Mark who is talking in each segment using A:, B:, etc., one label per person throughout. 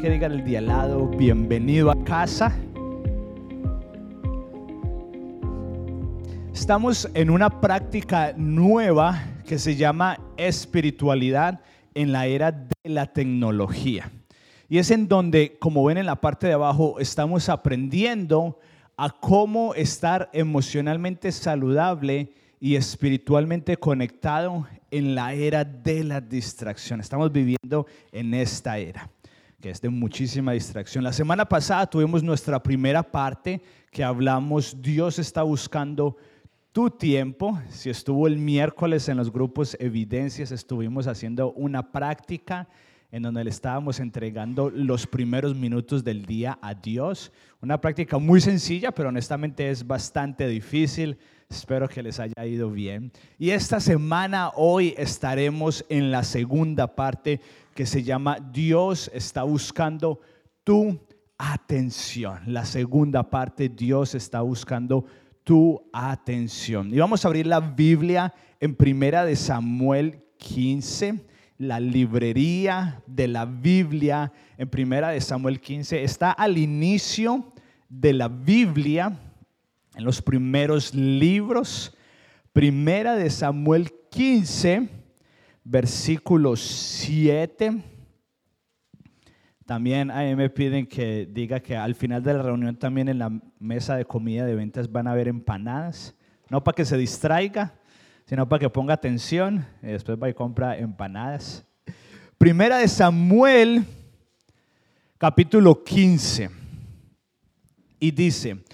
A: que diga el día al lado, bienvenido a casa. Estamos en una práctica nueva que se llama espiritualidad en la era de la tecnología. Y es en donde, como ven en la parte de abajo, estamos aprendiendo a cómo estar emocionalmente saludable y espiritualmente conectado en la era de la distracción. Estamos viviendo en esta era que es de muchísima distracción. La semana pasada tuvimos nuestra primera parte que hablamos, Dios está buscando tu tiempo. Si estuvo el miércoles en los grupos Evidencias, estuvimos haciendo una práctica en donde le estábamos entregando los primeros minutos del día a Dios. Una práctica muy sencilla, pero honestamente es bastante difícil. Espero que les haya ido bien. Y esta semana, hoy, estaremos en la segunda parte que se llama Dios está buscando tu atención. La segunda parte, Dios está buscando tu atención. Y vamos a abrir la Biblia en Primera de Samuel 15 la librería de la Biblia en Primera de Samuel 15 está al inicio de la Biblia, en los primeros libros. Primera de Samuel 15, versículo 7. También a mí me piden que diga que al final de la reunión también en la mesa de comida de ventas van a haber empanadas. No para que se distraiga, sino para que ponga atención y después va y compra empanadas. Primera de Samuel, capítulo 15. Y dice,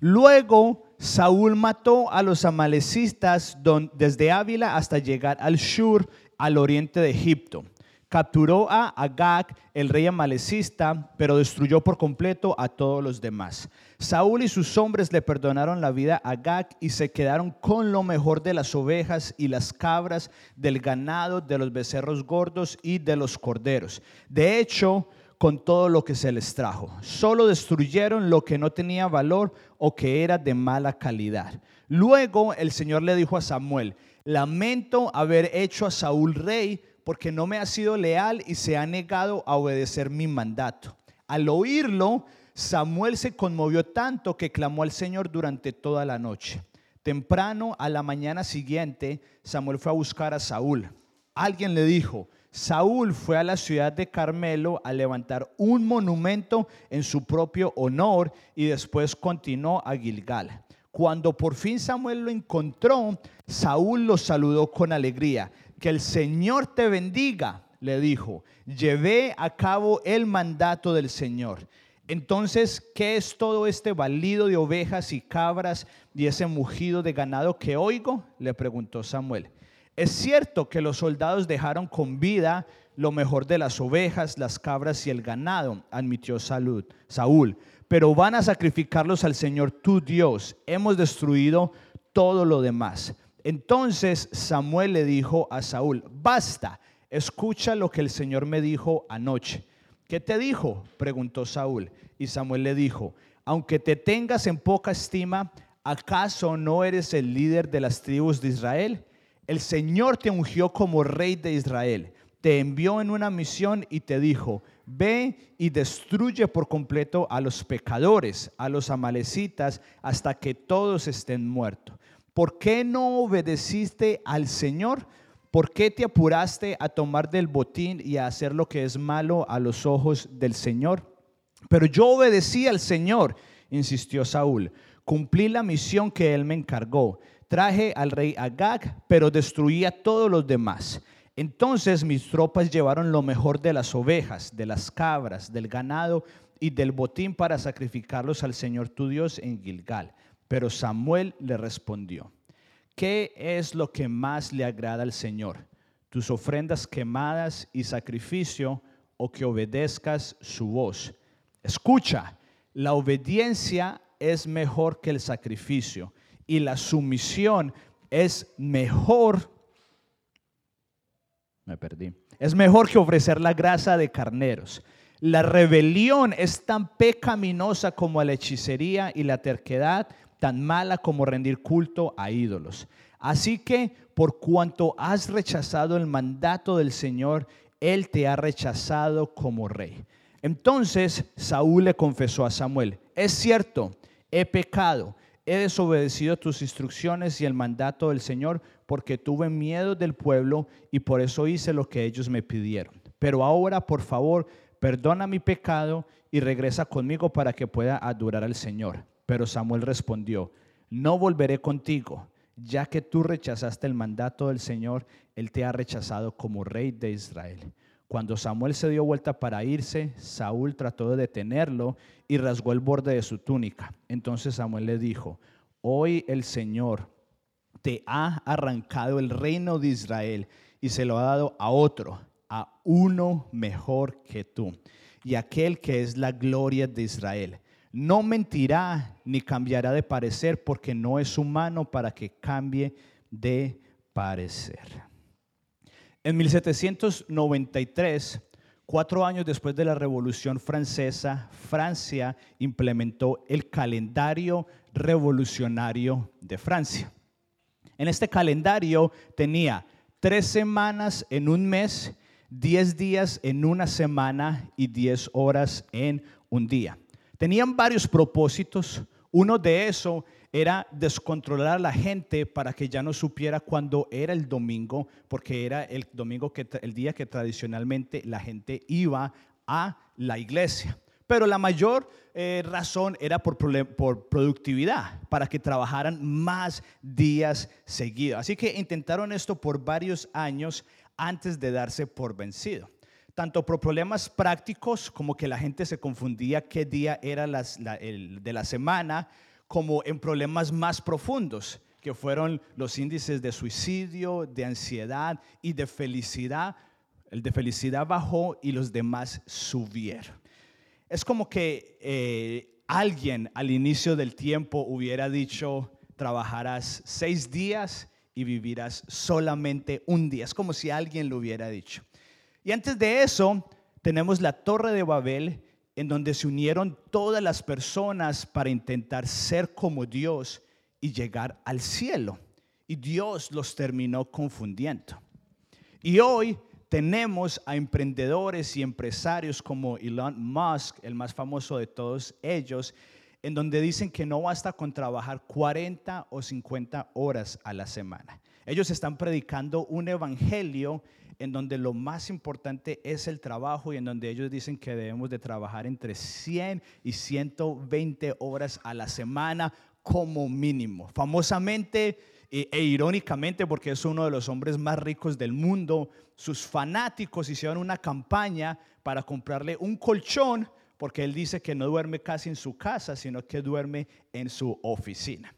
A: luego Saúl mató a los amalecistas desde Ávila hasta llegar al Shur, al oriente de Egipto capturó a Agag, el rey amalecista, pero destruyó por completo a todos los demás. Saúl y sus hombres le perdonaron la vida a Agag y se quedaron con lo mejor de las ovejas y las cabras, del ganado, de los becerros gordos y de los corderos. De hecho, con todo lo que se les trajo. Solo destruyeron lo que no tenía valor o que era de mala calidad. Luego el Señor le dijo a Samuel, lamento haber hecho a Saúl rey porque no me ha sido leal y se ha negado a obedecer mi mandato. Al oírlo, Samuel se conmovió tanto que clamó al Señor durante toda la noche. Temprano, a la mañana siguiente, Samuel fue a buscar a Saúl. Alguien le dijo, Saúl fue a la ciudad de Carmelo a levantar un monumento en su propio honor y después continuó a Gilgal. Cuando por fin Samuel lo encontró, Saúl lo saludó con alegría que el Señor te bendiga, le dijo, llevé a cabo el mandato del Señor. Entonces, ¿qué es todo este balido de ovejas y cabras y ese mugido de ganado que oigo? Le preguntó Samuel. Es cierto que los soldados dejaron con vida lo mejor de las ovejas, las cabras y el ganado, admitió Salud, Saúl, pero van a sacrificarlos al Señor tu Dios. Hemos destruido todo lo demás. Entonces Samuel le dijo a Saúl, basta, escucha lo que el Señor me dijo anoche. ¿Qué te dijo? preguntó Saúl. Y Samuel le dijo, aunque te tengas en poca estima, ¿acaso no eres el líder de las tribus de Israel? El Señor te ungió como rey de Israel, te envió en una misión y te dijo, ve y destruye por completo a los pecadores, a los amalecitas, hasta que todos estén muertos. ¿por qué no obedeciste al Señor? ¿Por qué te apuraste a tomar del botín y a hacer lo que es malo a los ojos del Señor? Pero yo obedecí al Señor, insistió Saúl. Cumplí la misión que él me encargó. Traje al rey Agag, pero destruí a todos los demás. Entonces mis tropas llevaron lo mejor de las ovejas, de las cabras, del ganado y del botín para sacrificarlos al Señor tu Dios en Gilgal. Pero Samuel le respondió, ¿qué es lo que más le agrada al Señor? ¿Tus ofrendas quemadas y sacrificio o que obedezcas su voz? Escucha, la obediencia es mejor que el sacrificio y la sumisión es mejor. Me perdí. Es mejor que ofrecer la grasa de carneros. La rebelión es tan pecaminosa como la hechicería y la terquedad tan mala como rendir culto a ídolos. Así que por cuanto has rechazado el mandato del Señor, Él te ha rechazado como rey. Entonces Saúl le confesó a Samuel, es cierto, he pecado, he desobedecido tus instrucciones y el mandato del Señor porque tuve miedo del pueblo y por eso hice lo que ellos me pidieron. Pero ahora, por favor, perdona mi pecado y regresa conmigo para que pueda adorar al Señor. Pero Samuel respondió, no volveré contigo, ya que tú rechazaste el mandato del Señor, Él te ha rechazado como rey de Israel. Cuando Samuel se dio vuelta para irse, Saúl trató de detenerlo y rasgó el borde de su túnica. Entonces Samuel le dijo, hoy el Señor te ha arrancado el reino de Israel y se lo ha dado a otro, a uno mejor que tú, y aquel que es la gloria de Israel. No mentirá ni cambiará de parecer porque no es humano para que cambie de parecer. En 1793, cuatro años después de la Revolución Francesa, Francia implementó el calendario revolucionario de Francia. En este calendario tenía tres semanas en un mes, diez días en una semana y diez horas en un día. Tenían varios propósitos. Uno de eso era descontrolar a la gente para que ya no supiera cuándo era el domingo, porque era el domingo que el día que tradicionalmente la gente iba a la iglesia. Pero la mayor eh, razón era por, productividad, para que trabajaran más días seguidos. Así que intentaron esto por varios años antes de darse por vencido tanto por problemas prácticos como que la gente se confundía qué día era el de la semana, como en problemas más profundos, que fueron los índices de suicidio, de ansiedad y de felicidad. El de felicidad bajó y los demás subieron. Es como que eh, alguien al inicio del tiempo hubiera dicho, trabajarás seis días y vivirás solamente un día. Es como si alguien lo hubiera dicho. Y antes de eso, tenemos la Torre de Babel, en donde se unieron todas las personas para intentar ser como Dios y llegar al cielo. Y Dios los terminó confundiendo. Y hoy tenemos a emprendedores y empresarios como Elon Musk, el más famoso de todos ellos, en donde dicen que no basta con trabajar 40 o 50 horas a la semana. Ellos están predicando un evangelio en donde lo más importante es el trabajo y en donde ellos dicen que debemos de trabajar entre 100 y 120 horas a la semana como mínimo. Famosamente e, e, irónicamente, porque es uno de los hombres más ricos del mundo, sus fanáticos hicieron una campaña para comprarle un colchón, porque él dice que no duerme casi en su casa, sino que duerme en su oficina.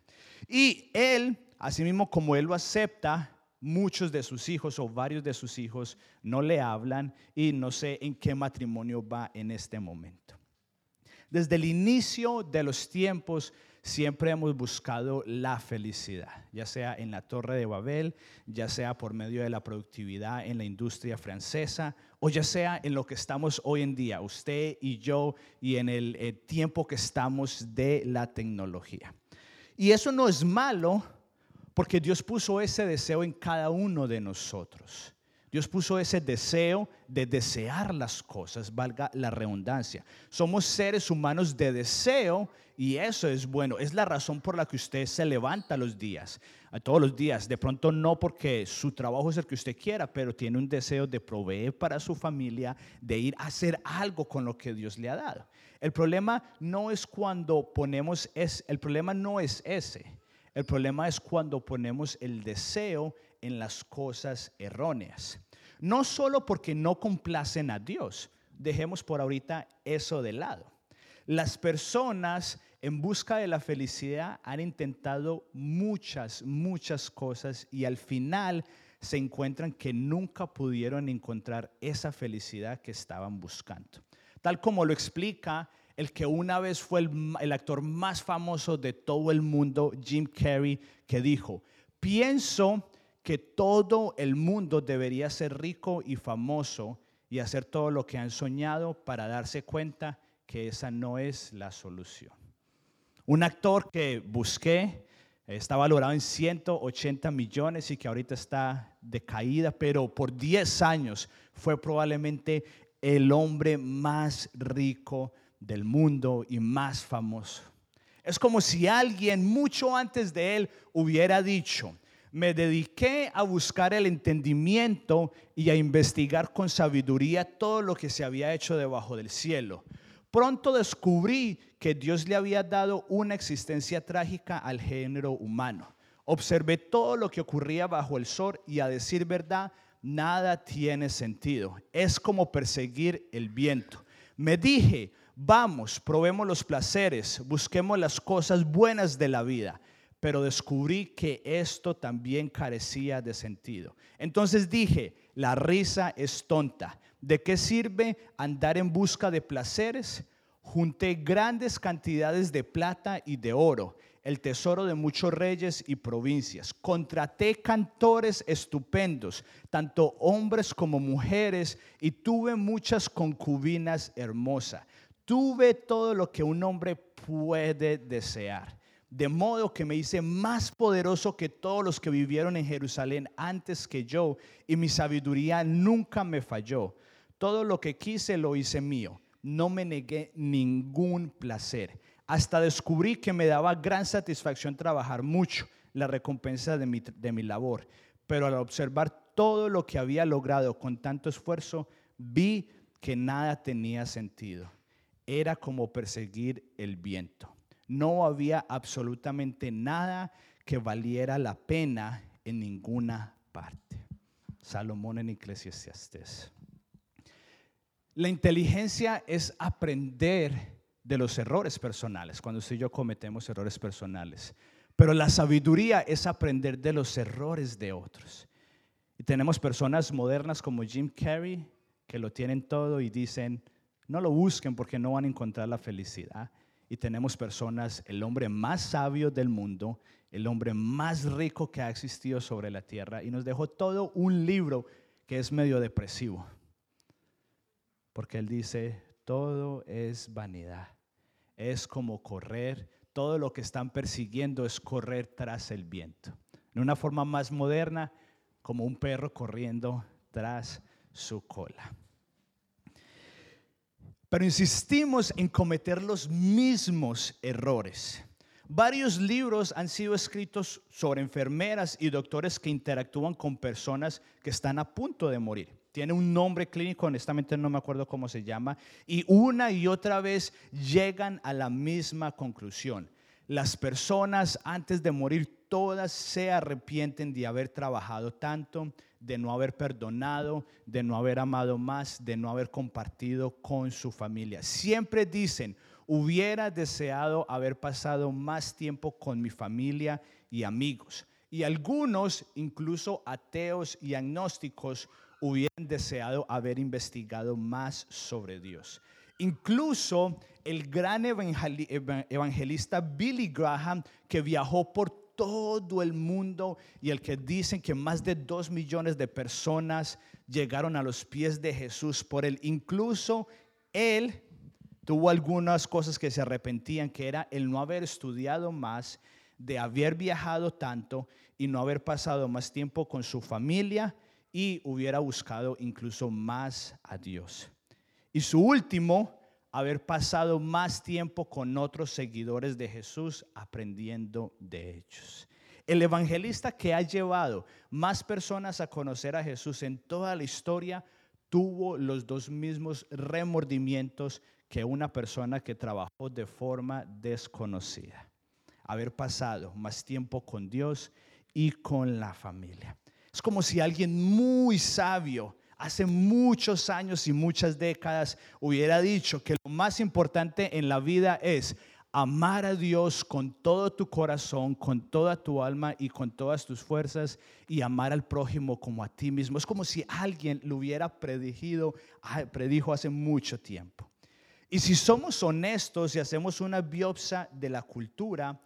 A: Y él, asimismo como él lo acepta, muchos de sus hijos o varios de sus hijos no le hablan y no sé en qué matrimonio va en este momento. Desde el inicio de los tiempos siempre hemos buscado la felicidad, ya sea en la Torre de Babel, ya sea por medio de la productividad en la industria francesa o ya sea en lo que estamos hoy en día, usted y yo, y en el eh, tiempo que estamos de la tecnología. Y eso no es malo porque Dios puso ese deseo en cada uno de nosotros. Dios puso ese deseo de desear las cosas, valga la redundancia. Somos seres humanos de deseo y eso es bueno. Es la razón por la que usted se levanta los días, todos los días. De pronto no porque su trabajo es el que usted quiera, pero tiene un deseo de proveer para su familia, de ir a hacer algo con lo que Dios le ha dado. El problema no es cuando ponemos es, el problema no es ese. El problema es cuando ponemos el deseo en las cosas erróneas. No solo porque no complacen a Dios, dejemos por ahorita eso de lado. Las personas en busca de la felicidad han intentado muchas, muchas cosas y al final se encuentran que nunca pudieron encontrar esa felicidad que estaban buscando. Tal como lo explica el que una vez fue el, actor más famoso de todo el mundo, Jim Carrey, que dijo, pienso que todo el mundo debería ser rico y famoso y hacer todo lo que han soñado para darse cuenta que esa no es la solución. Un actor que busqué, está valorado en 180 millones y que ahorita está de caída, pero por 10 años fue probablemente el hombre más rico del mundo y más famoso. Es como si alguien mucho antes de él hubiera dicho, me dediqué a buscar el entendimiento y a investigar con sabiduría todo lo que se había hecho debajo del cielo. Pronto descubrí que Dios le había dado una existencia trágica al género humano. Observé todo lo que ocurría bajo el sol y a decir verdad, nada tiene sentido. Es como perseguir el viento. Me dije, vamos, probemos los placeres, busquemos las cosas buenas de la vida pero descubrí que esto también carecía de sentido. Entonces dije, la risa es tonta. ¿De qué sirve andar en busca de placeres? Junté grandes cantidades de plata y de oro, el tesoro de muchos reyes y provincias. Contraté cantores estupendos, tanto hombres como mujeres, y tuve muchas concubinas hermosas. Tuve todo lo que un hombre puede desear de modo que me hice más poderoso que todos los que vivieron en Jerusalén antes que yo, y mi sabiduría nunca me falló. Todo lo que quise lo hice mío, no me negué ningún placer. Hasta descubrí que me daba gran satisfacción trabajar mucho, la recompensa de mi, de mi labor. Pero al observar todo lo que había logrado con tanto esfuerzo, vi que nada tenía sentido. Era como perseguir el viento no había absolutamente nada que valiera la pena en ninguna parte. Salomón en Eclesiastes. La inteligencia es aprender de los errores personales, cuando usted y yo cometemos errores personales. Pero la sabiduría es aprender de los errores de otros. Y tenemos personas modernas como Jim Carrey que lo tienen todo y dicen, no lo busquen porque no van a encontrar la felicidad y tenemos personas, el hombre más sabio del mundo, el hombre más rico que ha existido sobre la tierra, y nos dejó todo un libro que es medio depresivo. Porque él dice, todo es vanidad, es como correr, todo lo que están persiguiendo es correr tras el viento. En una forma más moderna, como un perro corriendo tras su cola. Pero insistimos en cometer los mismos errores. Varios libros han sido escritos sobre enfermeras y doctores que interactúan con personas que están a punto de morir. Tiene un nombre clínico, honestamente no me acuerdo cómo se llama, y una y otra vez llegan a la misma conclusión. Las personas antes de morir todas se arrepienten de haber trabajado tanto, de no haber perdonado, de no haber amado más, de no haber compartido con su familia. Siempre dicen, hubiera deseado haber pasado más tiempo con mi familia y amigos. Y algunos, incluso ateos y agnósticos, hubieran deseado haber investigado más sobre Dios. Incluso el gran evangelista Billy Graham, que viajó por todo el mundo y el que dicen que más de dos millones de personas llegaron a los pies de Jesús por él. Incluso él tuvo algunas cosas que se arrepentían, que era el no haber estudiado más, de haber viajado tanto y no haber pasado más tiempo con su familia y hubiera buscado incluso más a Dios. Y su último haber pasado más tiempo con otros seguidores de Jesús aprendiendo de ellos. El evangelista que ha llevado más personas a conocer a Jesús en toda la historia tuvo los dos mismos remordimientos que una persona que trabajó de forma desconocida. Haber pasado más tiempo con Dios y con la familia. Es como si alguien muy sabio hace muchos años y muchas décadas hubiera dicho que lo más importante en la vida es amar a Dios con todo tu corazón, con toda tu alma y con todas tus fuerzas y amar al prójimo como a ti mismo. Es como si alguien lo hubiera predijo, predijo hace mucho tiempo. Y si somos honestos y hacemos una biopsia de la cultura,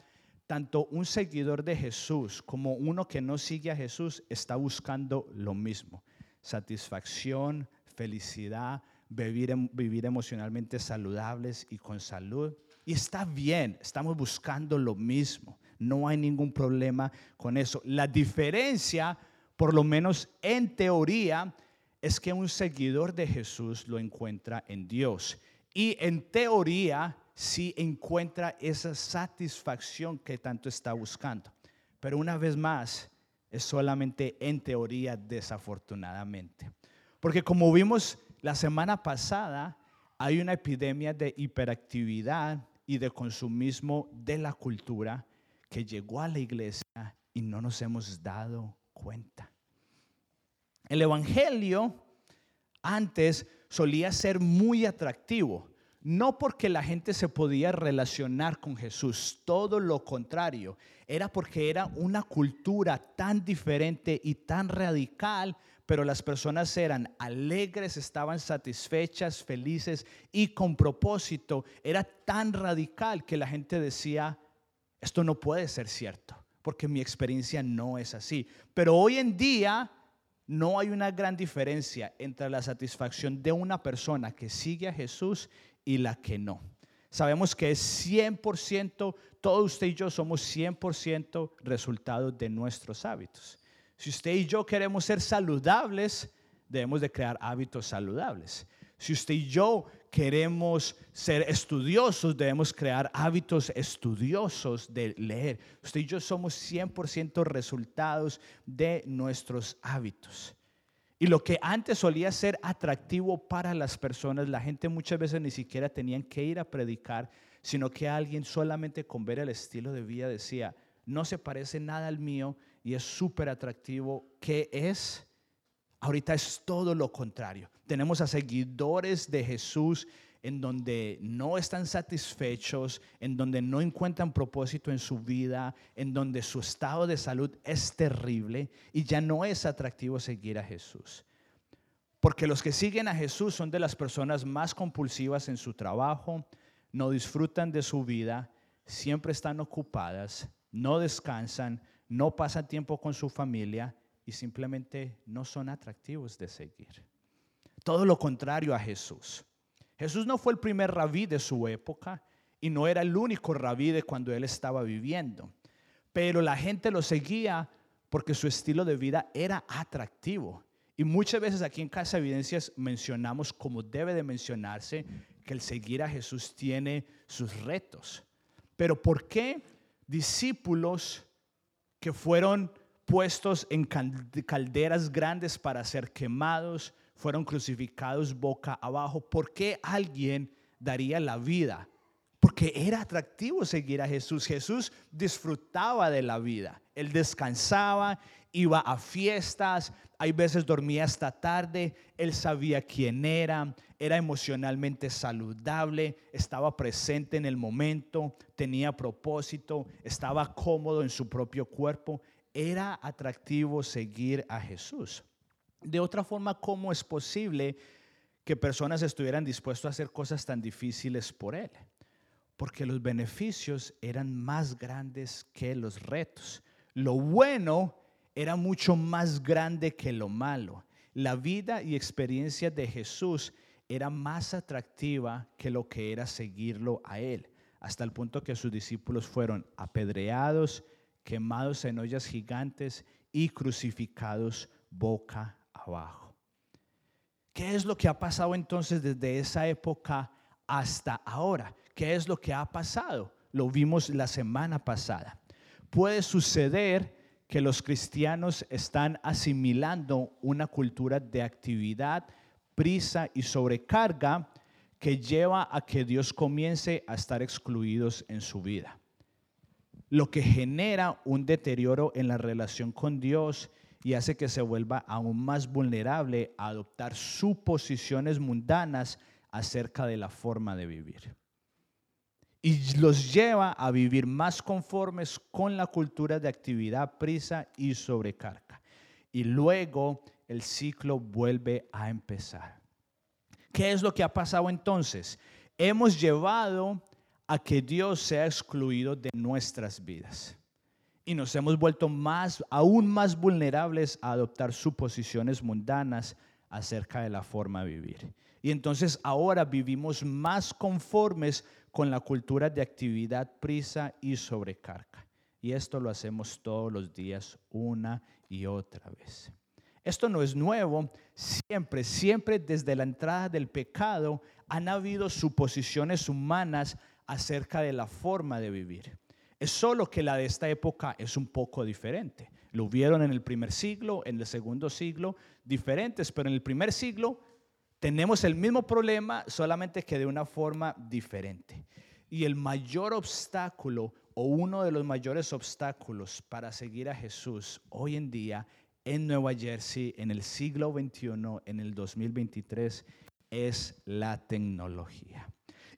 A: tanto un seguidor de Jesús como uno que no sigue a Jesús está buscando lo mismo satisfacción, felicidad, vivir, em, vivir emocionalmente saludables y con salud. Y está bien, estamos buscando lo mismo. No hay ningún problema con eso. La diferencia, por lo menos en teoría, es que un seguidor de Jesús lo encuentra en Dios. Y en teoría sí encuentra esa satisfacción que tanto está buscando. Pero una vez más, es solamente en teoría, desafortunadamente. Porque como vimos la semana pasada, hay una epidemia de hiperactividad y de consumismo de la cultura que llegó a la iglesia y no nos hemos dado cuenta. El Evangelio antes solía ser muy atractivo, no porque la gente se podía relacionar con Jesús, todo lo contrario, era porque era una cultura tan diferente y tan radical pero las personas eran alegres, estaban satisfechas, felices y con propósito. Era tan radical que la gente decía, esto no puede ser cierto, porque mi experiencia no es así. Pero hoy en día no hay una gran diferencia entre la satisfacción de una persona que sigue a Jesús y la que no. Sabemos que es 100%, todos usted y yo somos 100% resultado de nuestros hábitos. Si usted y yo queremos ser saludables, debemos de crear hábitos saludables. Si usted y yo queremos ser estudiosos, debemos crear hábitos estudiosos de leer. Usted y yo somos 100% resultados de nuestros hábitos. Y lo que antes solía ser atractivo para las personas, la gente muchas veces ni siquiera tenían que ir a predicar, sino que alguien solamente con ver el estilo de vida decía, no se parece nada al mío y es súper atractivo, ¿qué es? Ahorita es todo lo contrario. Tenemos a seguidores de Jesús en donde no están satisfechos, en donde no encuentran propósito en su vida, en donde su estado de salud es terrible y ya no es atractivo seguir a Jesús. Porque los que siguen a Jesús son de las personas más compulsivas en su trabajo, no disfrutan de su vida, siempre están ocupadas, no descansan, no pasan tiempo con su familia y simplemente no son atractivos de seguir. Todo lo contrario a Jesús. Jesús no fue el primer rabí de su época y no era el único rabí de cuando él estaba viviendo, pero la gente lo seguía porque su estilo de vida era atractivo. Y muchas veces aquí en Casa Evidencias mencionamos, como debe de mencionarse, que el seguir a Jesús tiene sus retos. Pero ¿por qué discípulos que fueron puestos en calderas grandes para ser quemados, fueron crucificados boca abajo. ¿Por qué alguien daría la vida? Porque era atractivo seguir a Jesús. Jesús disfrutaba de la vida. Él descansaba, iba a fiestas, hay veces dormía hasta tarde. Él sabía quién era, era emocionalmente saludable, estaba presente en el momento, tenía propósito, estaba cómodo en su propio cuerpo. Era atractivo seguir a Jesús. De otra forma, ¿cómo es posible que personas estuvieran dispuestas a hacer cosas tan difíciles por Él? Porque los beneficios eran más grandes que los retos. Lo bueno era mucho más grande que lo malo. La vida y experiencia de Jesús era más atractiva que lo que era seguirlo a Él, hasta el punto que sus discípulos fueron apedreados, quemados en ollas gigantes y crucificados boca abajo. ¿Qué es lo que ha pasado entonces desde esa época hasta ahora? ¿Qué es lo que ha pasado? Lo vimos la semana pasada. Puede suceder que los cristianos están asimilando una cultura de actividad, prisa y sobrecarga que lleva a que Dios comience a estar excluidos en su vida. Lo que genera un deterioro en la relación con Dios y hace que se vuelva aún más vulnerable a adoptar suposiciones mundanas acerca de la forma de vivir. Y los lleva a vivir más conformes con la cultura de actividad, prisa y sobrecarga. Y luego el ciclo vuelve a empezar. ¿Qué es lo que ha pasado entonces? Hemos llevado a que Dios sea excluido de nuestras vidas. Y nos hemos vuelto más, aún más vulnerables a adoptar suposiciones mundanas acerca de la forma de vivir. Y entonces ahora vivimos más conformes con la cultura de actividad, prisa y sobrecarga. Y esto lo hacemos todos los días, una y otra vez. Esto no es nuevo, siempre, siempre desde la entrada del pecado han habido suposiciones humanas acerca de la forma de vivir. Es solo que la de esta época es un poco diferente. Lo vieron en el primer siglo, en el segundo siglo, diferentes, pero en el primer siglo tenemos el mismo problema, solamente que de una forma diferente. Y el mayor obstáculo o uno de los mayores obstáculos para seguir a Jesús hoy en día en Nueva Jersey en el siglo XXI, en el 2023, es la tecnología.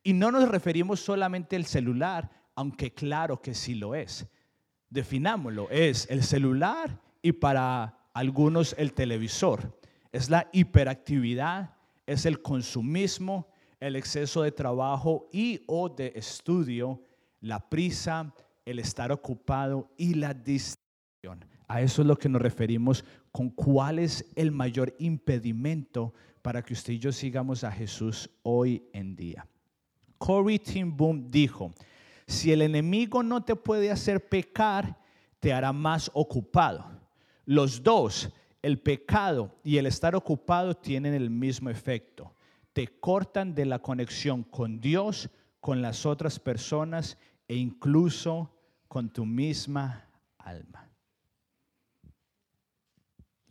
A: Y no nos referimos solamente al celular, aunque claro que sí lo es. Definámoslo, es el celular y para algunos el televisor. Es la hiperactividad, es el consumismo, el exceso de trabajo y o de estudio, la prisa, el estar ocupado y la distracción. A eso es lo que nos referimos con cuál es el mayor impedimento para que usted y yo sigamos a Jesús hoy en día. Corey Tim Boom dijo, si el enemigo no te puede hacer pecar, te hará más ocupado. Los dos, el pecado y el estar ocupado, tienen el mismo efecto. Te cortan de la conexión con Dios, con las otras personas e incluso con tu misma alma.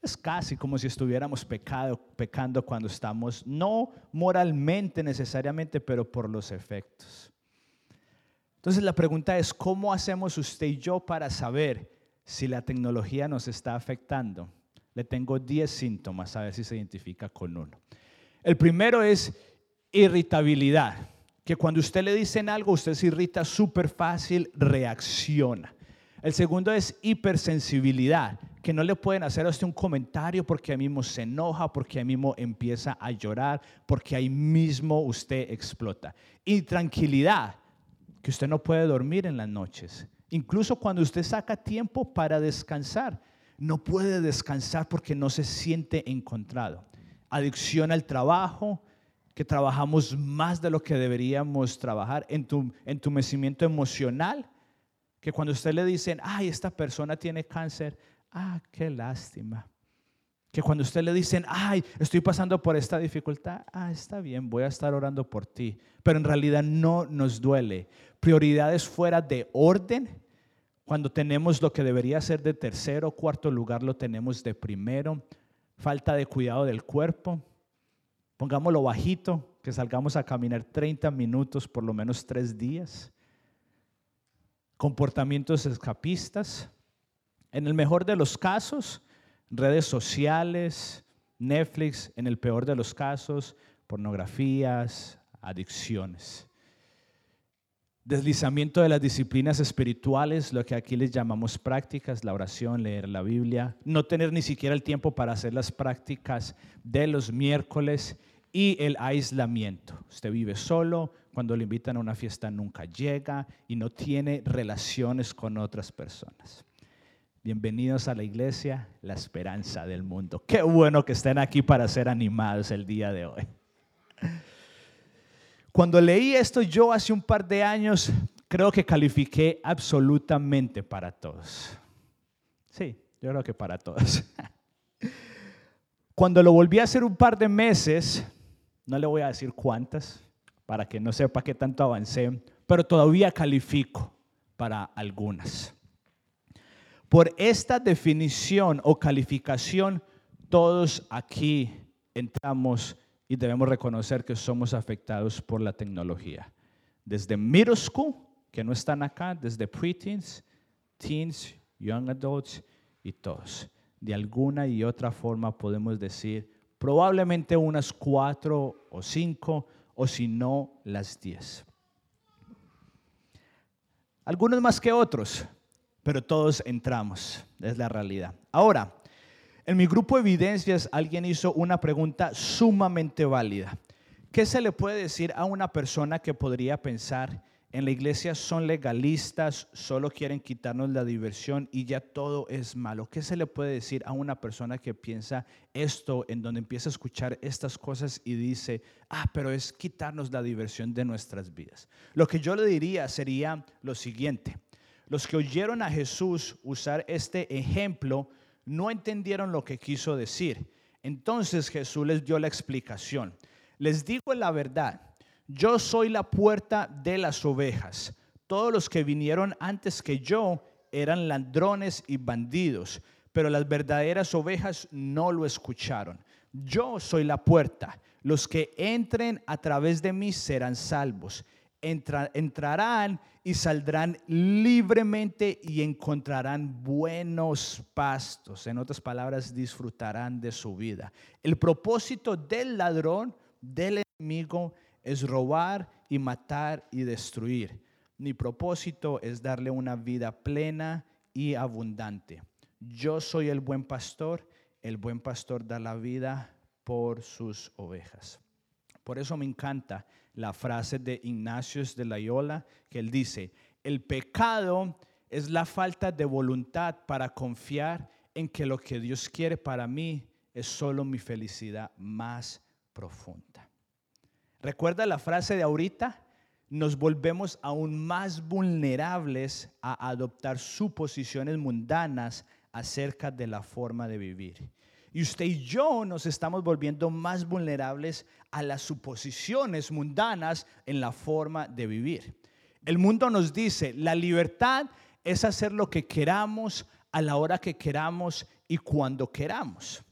A: Es casi como si estuviéramos pecado, pecando cuando estamos, no moralmente necesariamente, pero por los efectos. Entonces la pregunta es, ¿cómo hacemos usted y yo para saber si la tecnología nos está afectando? Le tengo 10 síntomas, a ver si se identifica con uno. El primero es irritabilidad, que cuando usted le dicen algo, usted se irrita súper fácil, reacciona. El segundo es hipersensibilidad, que no le pueden hacer a usted un comentario porque ahí mismo se enoja, porque ahí mismo empieza a llorar, porque ahí mismo usted explota. Y tranquilidad, que usted no puede dormir en las noches. Incluso cuando usted saca tiempo para descansar, no puede descansar porque no se siente encontrado. Adicción al trabajo, que trabajamos más de lo que deberíamos trabajar. Entumecimiento emocional, que cuando usted le dicen, ay, esta persona tiene cáncer, ah, qué lástima. Que cuando usted le dicen, ay, estoy pasando por esta dificultad, ah, está bien, voy a estar orando por ti. Pero en realidad no nos duele. Prioridades fuera de orden. Cuando tenemos lo que debería ser de tercero o cuarto lugar, lo tenemos de primero. Falta de cuidado del cuerpo. Pongámoslo bajito, que salgamos a caminar 30 minutos, por lo menos tres días. Comportamientos escapistas en el mejor de los casos, redes sociales, Netflix, en el peor de los casos, pornografías, adicciones. Deslizamiento de las disciplinas espirituales, lo que aquí les llamamos prácticas, la oración, leer la Biblia, no tener ni siquiera el tiempo para hacer las prácticas de los miércoles y el aislamiento. Usted vive solo, cuando le invitan a una fiesta nunca llega y no tiene relaciones con otras personas. Bienvenidos a la iglesia, la esperanza del mundo. Qué bueno que estén aquí para ser animados el día de hoy. Cuando leí esto yo hace un par de años, creo que califiqué absolutamente para todos. Sí, yo creo que para todos. Cuando lo volví a hacer un par de meses, no le voy a decir cuántas, para que no sepa qué tanto avancé, pero todavía califico para algunas. Por esta definición o calificación, todos aquí entramos y debemos reconocer que somos afectados por la tecnología. Desde middle school, que no están acá, desde preteens, teens, young adults y todos. De alguna y otra forma podemos decir probablemente unas cuatro o cinco, o si no, las diez. Algunos más que otros, pero todos entramos, es la realidad. Ahora, en mi grupo de evidencias alguien hizo una pregunta sumamente válida. ¿Qué se le puede decir a una persona que podría pensar, en la iglesia son legalistas, solo quieren quitarnos la diversión y ya todo es malo? ¿Qué se le puede decir a una persona que piensa esto, en donde empieza a escuchar estas cosas y dice, ah, pero es quitarnos la diversión de nuestras vidas? Lo que yo le diría sería lo siguiente. Los que oyeron a Jesús usar este ejemplo no entendieron lo que quiso decir. Entonces Jesús les dio la explicación. Les digo la verdad, yo soy la puerta de las ovejas. Todos los que vinieron antes que yo eran ladrones y bandidos, pero las verdaderas ovejas no lo escucharon. Yo soy la puerta. Los que entren a través de mí serán salvos. entrarán y saldrán libremente y encontrarán buenos pastos. En otras palabras, disfrutarán de su vida. El propósito del ladrón, del enemigo, es robar y matar y destruir. Mi propósito es darle una vida plena y abundante. Yo soy el buen pastor, el buen pastor da la vida por sus ovejas. Por eso me encanta la frase de Ignacio de Loyola que él dice, el pecado es la falta de voluntad para confiar en que lo que Dios quiere para mí es solo mi felicidad más profunda. ¿Recuerda la frase de ahorita? Nos volvemos aún más vulnerables a adoptar suposiciones mundanas acerca de la forma de vivir. Y usted y yo nos estamos volviendo más vulnerables a las suposiciones mundanas en la forma de vivir. El mundo nos dice, la libertad es hacer lo que queramos a la hora que queramos y cuando queramos.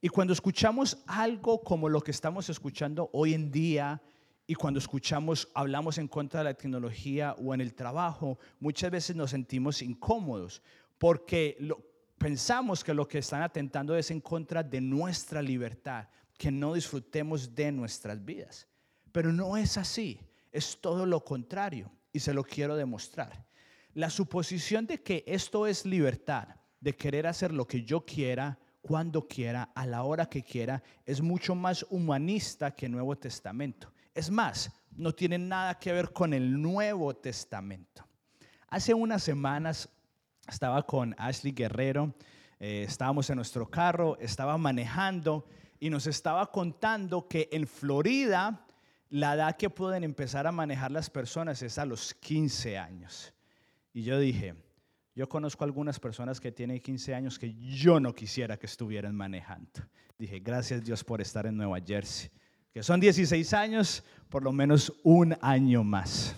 A: Y cuando escuchamos algo como lo que estamos escuchando hoy en día, y cuando escuchamos, hablamos en contra de la tecnología o en el trabajo, muchas veces nos sentimos incómodos porque lo, pensamos que lo que están atentando es en contra de nuestra libertad, que no disfrutemos de nuestras vidas. Pero no es así, es todo lo contrario y se lo quiero demostrar. La suposición de que esto es libertad, de querer hacer lo que yo quiera, cuando quiera, a la hora que quiera, es mucho más humanista que el Nuevo Testamento. Es más, no tiene nada que ver con el Nuevo Testamento. Hace unas semanas estaba con Ashley Guerrero, eh, estábamos en nuestro carro, estaba manejando y nos estaba contando que en Florida la edad que pueden empezar a manejar las personas es a los 15 años. Y yo dije, yo conozco algunas personas que tienen 15 años que yo no quisiera que estuvieran manejando. Dije, gracias Dios por estar en Nueva Jersey, que son 16 años, por lo menos un año más.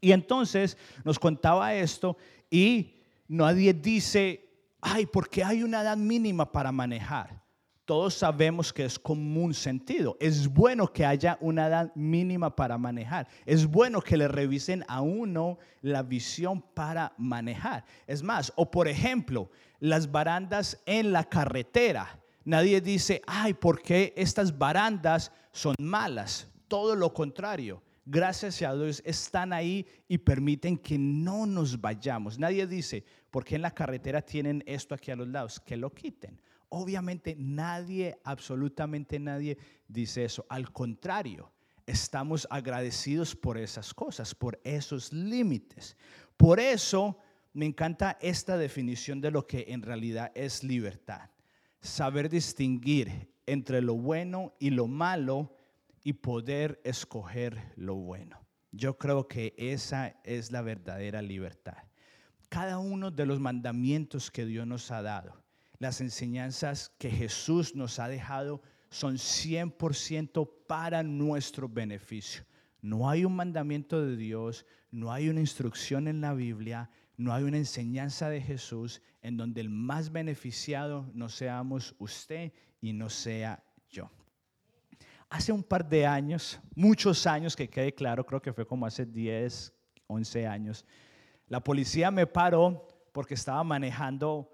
A: Y entonces nos contaba esto y Nadie dice, ay, porque hay una edad mínima para manejar. Todos sabemos que es común sentido. Es bueno que haya una edad mínima para manejar. Es bueno que le revisen a uno la visión para manejar. Es más, o por ejemplo, las barandas en la carretera. Nadie dice, ay, ¿por qué estas barandas son malas? Todo lo contrario gracias a Dios, están ahí y permiten que no nos vayamos. Nadie dice, ¿por qué en la carretera tienen esto aquí a los lados? Que lo quiten. Obviamente nadie, absolutamente nadie dice eso. Al contrario, estamos agradecidos por esas cosas, por esos límites. Por eso me encanta esta definición de lo que en realidad es libertad. Saber distinguir entre lo bueno y lo malo y poder escoger lo bueno. Yo creo que esa es la verdadera libertad. Cada uno de los mandamientos que Dios nos ha dado, las enseñanzas que Jesús nos ha dejado, son 100% para nuestro beneficio. No hay un mandamiento de Dios, no hay una instrucción en la Biblia, no hay una enseñanza de Jesús en donde el más beneficiado no seamos usted y no sea yo. Hace un par de años, muchos años que quede claro, creo que fue como hace 10, 11 años, la policía me paró porque estaba manejando,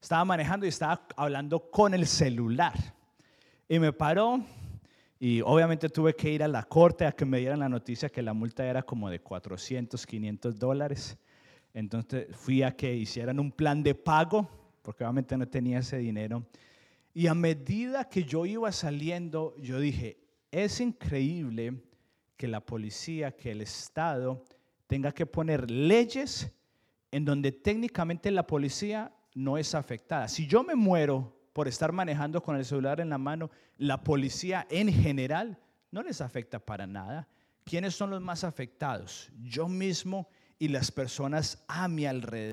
A: estaba manejando y estaba hablando con el celular. Y me paró y obviamente tuve que ir a la corte a que me dieran la noticia que la multa era como de 400, 500 dólares. Entonces fui a que hicieran un plan de pago, porque obviamente no tenía ese dinero. Y a medida que yo iba saliendo, yo dije, es increíble que la policía, que el Estado tenga que poner leyes en donde técnicamente la policía no es afectada. Si yo me muero por estar manejando con el celular en la mano, la policía en general no les afecta para nada. ¿Quiénes son los más afectados? Yo mismo y las personas a mi alrededor.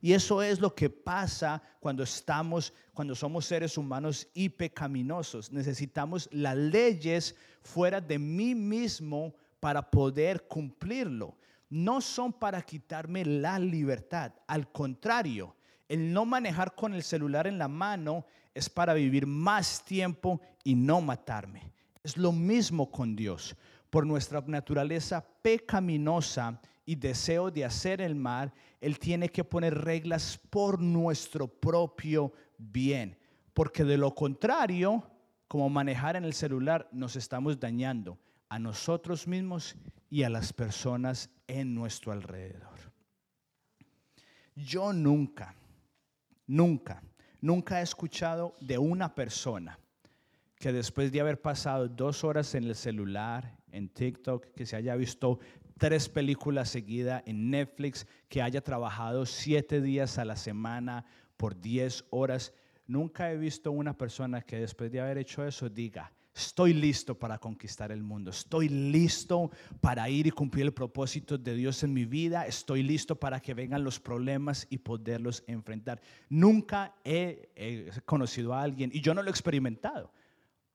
A: Y eso es lo que pasa cuando estamos, cuando somos seres humanos y pecaminosos. Necesitamos las leyes fuera de mí mismo para poder cumplirlo. No son para quitarme la libertad. Al contrario, el no manejar con el celular en la mano es para vivir más tiempo y no matarme. Es lo mismo con Dios. Por nuestra naturaleza pecaminosa y deseo de hacer el mal, Él tiene que poner reglas por nuestro propio bien. Porque de lo contrario, como manejar en el celular, nos estamos dañando a nosotros mismos y a las personas en nuestro alrededor. Yo nunca, nunca, nunca he escuchado de una persona que después de haber pasado dos horas en el celular, en TikTok, que se haya visto tres películas seguidas en Netflix, que haya trabajado siete días a la semana por diez horas. Nunca he visto una persona que después de haber hecho eso diga, estoy listo para conquistar el mundo, estoy listo para ir y cumplir el propósito de Dios en mi vida, estoy listo para que vengan los problemas y poderlos enfrentar. Nunca he, he conocido a alguien, y yo no lo he experimentado,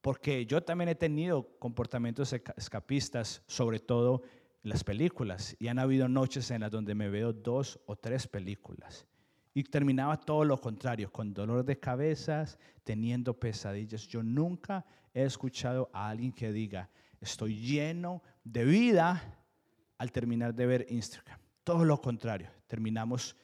A: porque yo también he tenido comportamientos escapistas, sobre todo en las películas, y han habido noches en las donde me veo dos o tres películas. Y terminaba todo lo contrario, con dolor de cabezas, teniendo pesadillas. Yo nunca he escuchado a alguien que diga, estoy lleno de vida al terminar de ver Instagram. Todo lo contrario, terminamos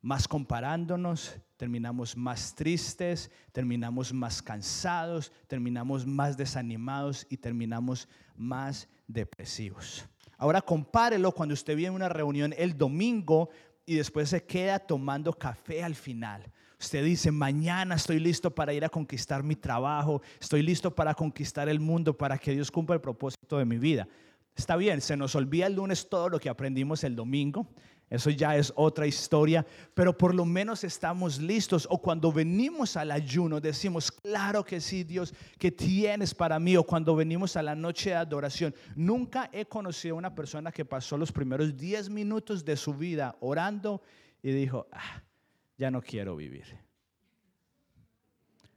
A: más comparándonos, terminamos más tristes, terminamos más cansados, terminamos más desanimados y terminamos más depresivos. Ahora compárelo cuando usted viene a una reunión el domingo y después se queda tomando café al final. Usted dice, mañana estoy listo para ir a conquistar mi trabajo, estoy listo para conquistar el mundo, para que Dios cumpla el propósito de mi vida. Está bien, se nos olvida el lunes todo lo que aprendimos el domingo, eso ya es otra historia, pero por lo menos estamos listos. O cuando venimos al ayuno decimos, claro que sí, Dios, que tienes para mí. O cuando venimos a la noche de adoración. Nunca he conocido a una persona que pasó los primeros 10 minutos de su vida orando y dijo, ah, ya no quiero vivir.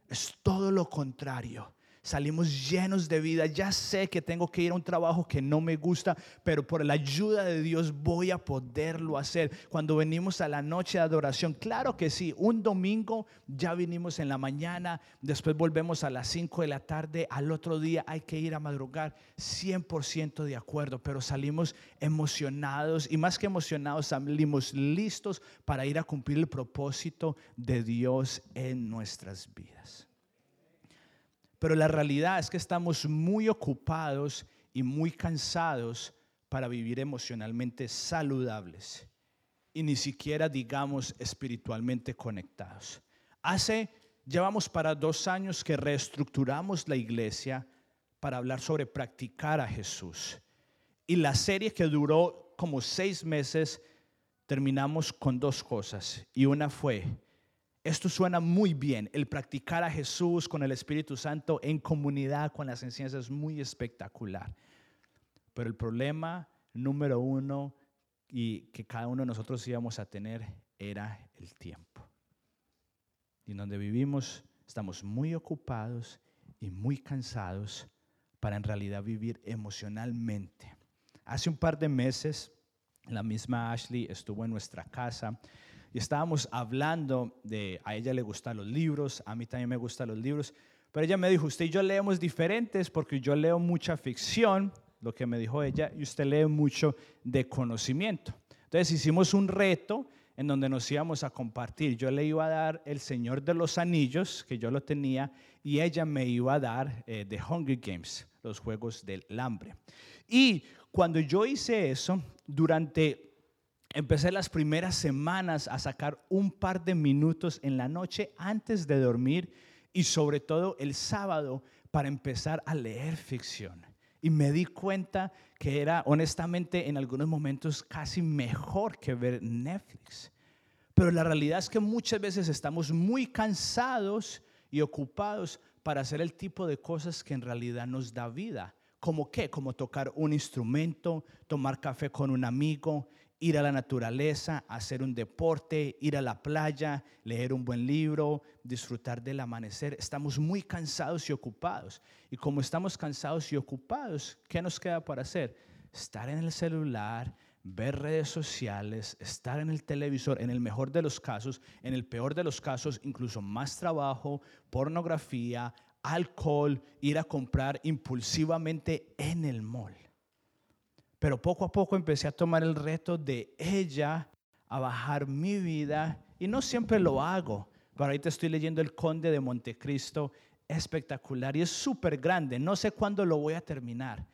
A: Es todo lo contrario salimos llenos de vida. Ya sé que tengo que ir a un trabajo que no me gusta, pero por la ayuda de Dios voy a poderlo hacer. Cuando venimos a la noche de adoración, claro que sí, un domingo ya vinimos en la mañana, después volvemos a las 5 de la tarde, al otro día hay que ir a madrugar, 100% de acuerdo, pero salimos emocionados y más que emocionados, salimos listos para ir a cumplir el propósito de Dios en nuestras vidas. Pero la realidad es que estamos muy ocupados y muy cansados para vivir emocionalmente saludables y ni siquiera digamos espiritualmente conectados. Hace, llevamos para dos años que reestructuramos la iglesia para hablar sobre practicar a Jesús. Y la serie que duró como seis meses, terminamos con dos cosas. Y una fue esto suena muy bien, el practicar a Jesús con el Espíritu Santo en comunidad con las enseñanzas es muy espectacular. Pero el problema número uno y que cada uno de nosotros íbamos a tener era el tiempo. Y en donde vivimos estamos muy ocupados y muy cansados para en realidad vivir emocionalmente. Hace un par de meses, la misma Ashley estuvo en nuestra casa y estábamos hablando de, a ella le gustan los libros, a mí también me gustan los libros, pero ella me dijo, usted y yo leemos diferentes porque yo leo mucha ficción, lo que me dijo ella, y usted lee mucho de conocimiento. Entonces hicimos un reto en donde nos íbamos a compartir. Yo le iba a dar El Señor de los Anillos, que yo lo tenía, y ella me iba a dar eh, The Hunger Games, los Juegos del Hambre. Y cuando yo hice eso, durante Empecé las primeras semanas a sacar un par de minutos en la noche antes de dormir y sobre todo el sábado para empezar a leer ficción. Y me di cuenta que era honestamente en algunos momentos casi mejor que ver Netflix. Pero la realidad es que muchas veces estamos muy cansados y ocupados para hacer el tipo de cosas que en realidad nos da vida. ¿Como qué? Como tocar un instrumento, tomar café con un amigo, ir a la naturaleza, hacer un deporte, ir a la playa, leer un buen libro, disfrutar del amanecer. Estamos muy cansados y ocupados. Y como estamos cansados y ocupados, ¿qué nos queda para hacer? Estar en el celular, ver redes sociales, estar en el televisor, en el mejor de los casos, en el peor de los casos, incluso más trabajo, pornografía, alcohol, ir a comprar impulsivamente en el mall. Pero poco a poco empecé a tomar el reto de ella a bajar mi vida y no siempre lo hago. Pero ahorita estoy leyendo El Conde de Montecristo, espectacular y es súper grande. No sé cuándo lo voy a terminar.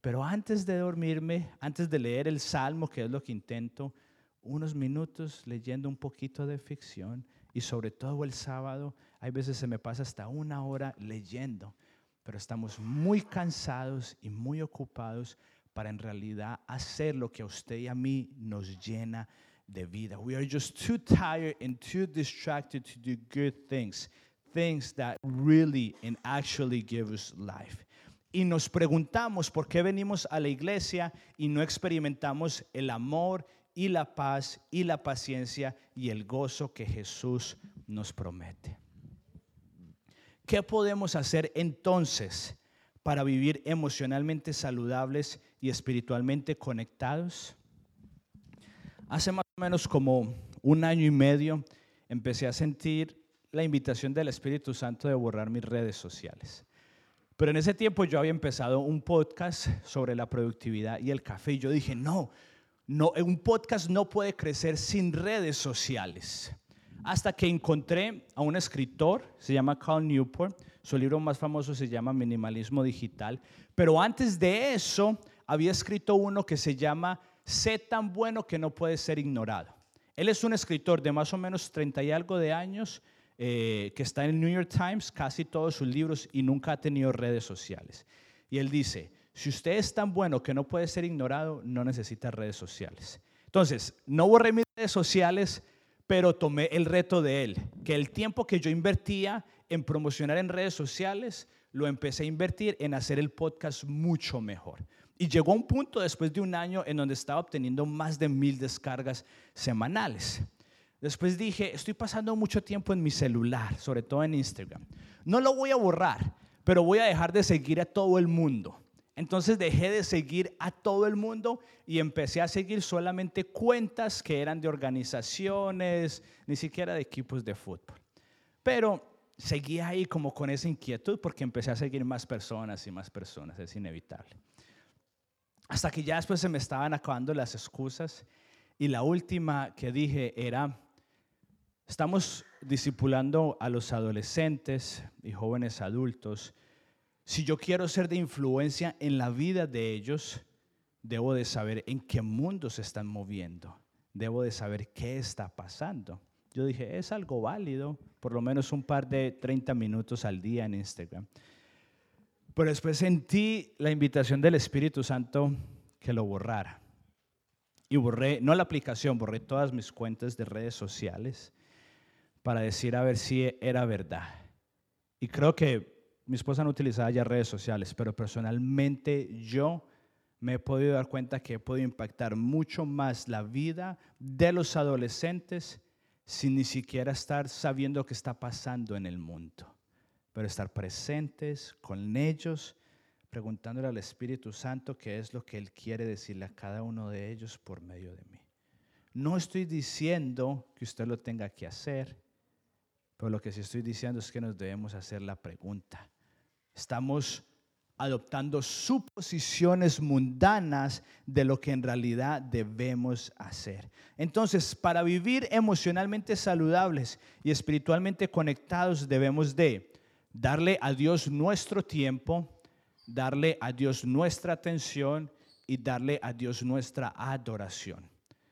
A: Pero antes de dormirme, antes de leer el Salmo, que es lo que intento, unos minutos leyendo un poquito de ficción y sobre todo el sábado, hay veces se me pasa hasta una hora leyendo, pero estamos muy cansados y muy ocupados para en realidad hacer lo que a usted y a mí nos llena de vida. We are just too tired and too distracted to do good things, things that really and actually give us life. Y nos preguntamos por qué venimos a la iglesia y no experimentamos el amor y la paz y la paciencia y el gozo que Jesús nos promete. ¿Qué podemos hacer entonces para vivir emocionalmente saludables y espiritualmente conectados. Hace más o menos como un año y medio empecé a sentir la invitación del Espíritu Santo de borrar mis redes sociales. Pero en ese tiempo yo había empezado un podcast sobre la productividad y el café y yo dije, no, no, un podcast no puede crecer sin redes sociales. Hasta que encontré a un escritor, se llama Carl Newport, su libro más famoso se llama Minimalismo Digital. Pero antes de eso, había escrito uno que se llama Sé tan bueno que no puede ser ignorado. Él es un escritor de más o menos 30 y algo de años eh, que está en el New York Times, casi todos sus libros y nunca ha tenido redes sociales. Y él dice, si usted es tan bueno que no puede ser ignorado, no necesita redes sociales. Entonces, no borré mis redes sociales, pero tomé el reto de él, que el tiempo que yo invertía en promocionar en redes sociales, lo empecé a invertir en hacer el podcast mucho mejor. Y llegó un punto después de un año en donde estaba obteniendo más de mil descargas semanales. Después dije, estoy pasando mucho tiempo en mi celular, sobre todo en Instagram. No lo voy a borrar, pero voy a dejar de seguir a todo el mundo. Entonces dejé de seguir a todo el mundo y empecé a seguir solamente cuentas que eran de organizaciones, ni siquiera de equipos de fútbol. Pero seguí ahí como con esa inquietud porque empecé a seguir más personas y más personas, es inevitable. Hasta que ya después se me estaban acabando las excusas y la última que dije era, estamos discipulando a los adolescentes y jóvenes adultos. Si yo quiero ser de influencia en la vida de ellos, debo de saber en qué mundo se están moviendo. Debo de saber qué está pasando. Yo dije, es algo válido, por lo menos un par de 30 minutos al día en Instagram. Pero después sentí la invitación del Espíritu Santo que lo borrara. Y borré, no la aplicación, borré todas mis cuentas de redes sociales para decir a ver si era verdad. Y creo que mi esposa no utilizaba ya redes sociales, pero personalmente yo me he podido dar cuenta que he podido impactar mucho más la vida de los adolescentes sin ni siquiera estar sabiendo qué está pasando en el mundo, pero estar presentes con ellos, preguntándole al Espíritu Santo qué es lo que Él quiere decirle a cada uno de ellos por medio de mí. No estoy diciendo que usted lo tenga que hacer, pero lo que sí estoy diciendo es que nos debemos hacer la pregunta. ¿Estamos adoptando suposiciones mundanas de lo que en realidad debemos hacer. Entonces, para vivir emocionalmente saludables y espiritualmente conectados, debemos de darle a Dios nuestro tiempo, darle a Dios nuestra atención y darle a Dios nuestra adoración.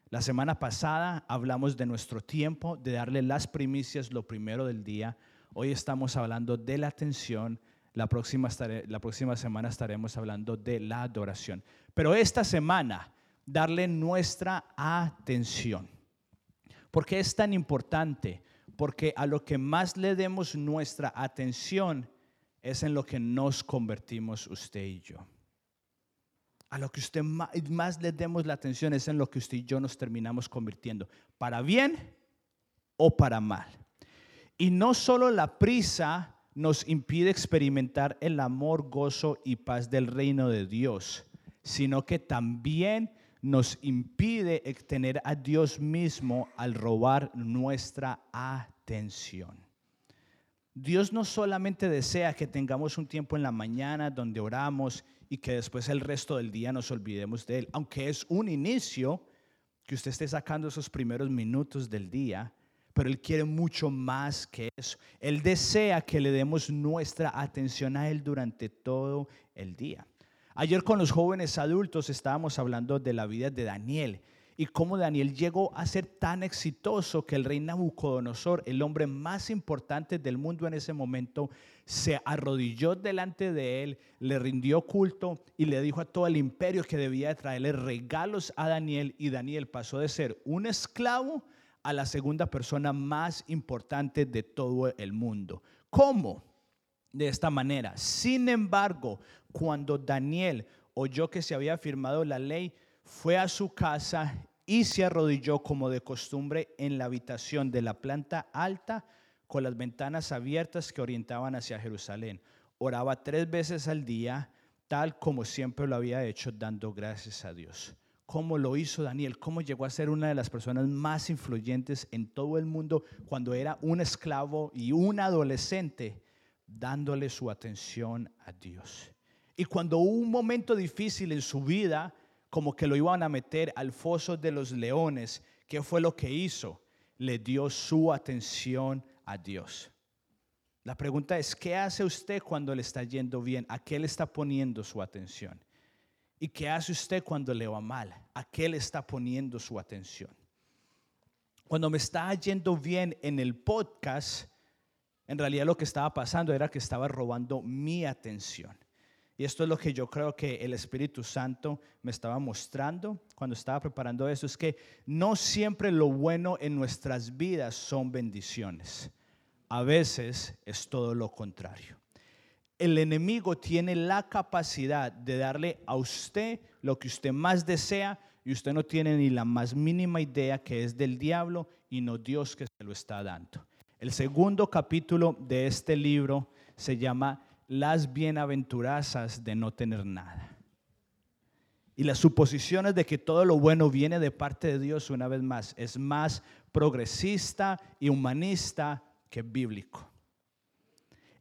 A: La semana pasada hablamos de nuestro tiempo, de darle las primicias, lo primero del día. Hoy estamos hablando de la atención, la próxima, la próxima semana estaremos hablando de la adoración. Pero esta semana, darle nuestra atención. ¿Por qué es tan importante? Porque a lo que más le demos nuestra atención es en lo que nos convertimos usted y yo. a lo que usted más, más le demos la atención es en lo que usted y yo nos terminamos convirtiendo, para bien o para mal. Y no solo la prisa nos impide experimentar el amor, gozo y paz del reino de Dios, sino que también nos impide tener a Dios mismo al robar nuestra atención. Dios no solamente desea que tengamos un tiempo en la mañana donde oramos y que después el resto del día nos olvidemos de Él, aunque es un inicio que usted esté sacando esos primeros minutos del día, pero Él quiere mucho más que eso. Él desea que le demos nuestra atención a Él durante todo el día. Ayer con los jóvenes adultos estábamos hablando de la vida de Daniel y cómo Daniel llegó a ser tan exitoso que el rey Nabucodonosor, el hombre más importante del mundo en ese momento, se arrodilló delante de él, le rindió culto y le dijo a todo el imperio que debía de traerle regalos a Daniel y Daniel pasó de ser un esclavo a la segunda persona más importante de todo el mundo. ¿Cómo? De esta manera. Sin embargo, cuando Daniel oyó que se había firmado la ley, fue a su casa y se arrodilló como de costumbre en la habitación de la planta alta con las ventanas abiertas que orientaban hacia Jerusalén. Oraba tres veces al día, tal como siempre lo había hecho, dando gracias a Dios cómo lo hizo Daniel, cómo llegó a ser una de las personas más influyentes en todo el mundo cuando era un esclavo y un adolescente, dándole su atención a Dios. Y cuando hubo un momento difícil en su vida, como que lo iban a meter al foso de los leones, ¿qué fue lo que hizo? Le dio su atención a Dios. La pregunta es, ¿qué hace usted cuando le está yendo bien? ¿A qué le está poniendo su atención? ¿Y qué hace usted cuando le va mal? ¿A qué le está poniendo su atención? Cuando me estaba yendo bien en el podcast, en realidad lo que estaba pasando era que estaba robando mi atención. Y esto es lo que yo creo que el Espíritu Santo me estaba mostrando cuando estaba preparando eso, es que no siempre lo bueno en nuestras vidas son bendiciones. A veces es todo lo contrario el enemigo tiene la capacidad de darle a usted lo que usted más desea y usted no tiene ni la más mínima idea que es del diablo y no Dios que se lo está dando. El segundo capítulo de este libro se llama Las bienaventurazas de no tener nada. Y las suposiciones de que todo lo bueno viene de parte de Dios, una vez más, es más progresista y humanista que bíblico.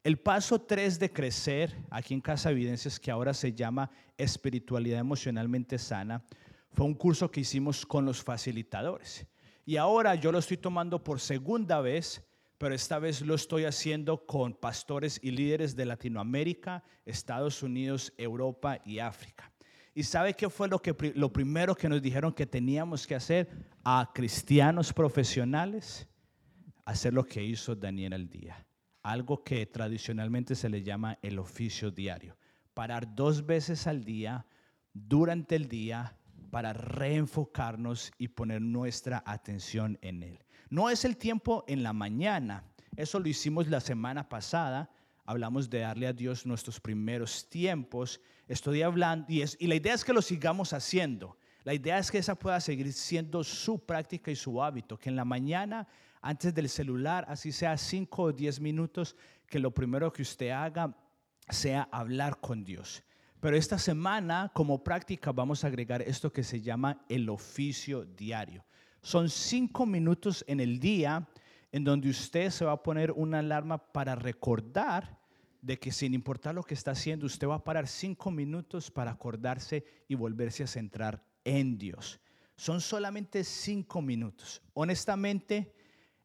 A: El paso 3 de crecer aquí en Casa Evidencias, que ahora se llama Espiritualidad Emocionalmente Sana, fue un curso que hicimos con los facilitadores. Y ahora yo lo estoy tomando por segunda vez, pero esta vez lo estoy haciendo con pastores y líderes de Latinoamérica, Estados Unidos, Europa y África. ¿Y sabe qué fue lo, que, lo primero que nos dijeron que teníamos que hacer a cristianos profesionales? Hacer lo que hizo Daniel al día algo que tradicionalmente se le llama el oficio diario. Parar dos veces al día, durante el día, para reenfocarnos y poner nuestra atención en Él. No es el tiempo en la mañana, eso lo hicimos la semana pasada, hablamos de darle a Dios nuestros primeros tiempos, estoy hablando, y, y la idea es que lo sigamos haciendo. La idea es que esa pueda seguir siendo su práctica y su hábito, que en la mañana antes del celular, así sea 5 o 10 minutos, que lo primero que usted haga sea hablar con Dios. Pero esta semana, como práctica, vamos a agregar esto que se llama el oficio diario. Son cinco minutos en el día en donde usted se va a poner una alarma para recordar de que sin importar lo que está haciendo, usted va a parar cinco minutos para acordarse y volverse a centrar en Dios. Son solamente cinco minutos. Honestamente,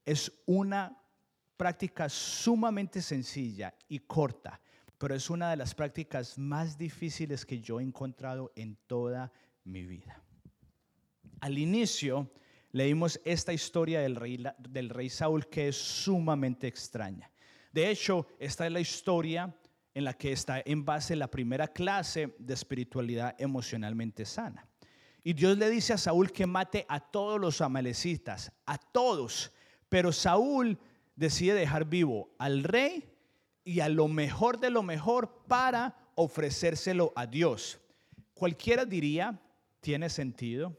A: es una práctica sumamente sencilla y corta, pero es una de las prácticas más difíciles que yo he encontrado en toda mi vida. Al inicio leímos esta historia del rey, del rey Saúl que es sumamente extraña. De hecho, esta es la historia en la que está en base la primera clase de espiritualidad emocionalmente sana. Y Dios le dice a Saúl que mate a todos los amalecitas, a todos, pero Saúl decide dejar vivo al rey y a lo mejor de lo mejor para ofrecérselo a Dios. cualquiera diría, tiene sentido,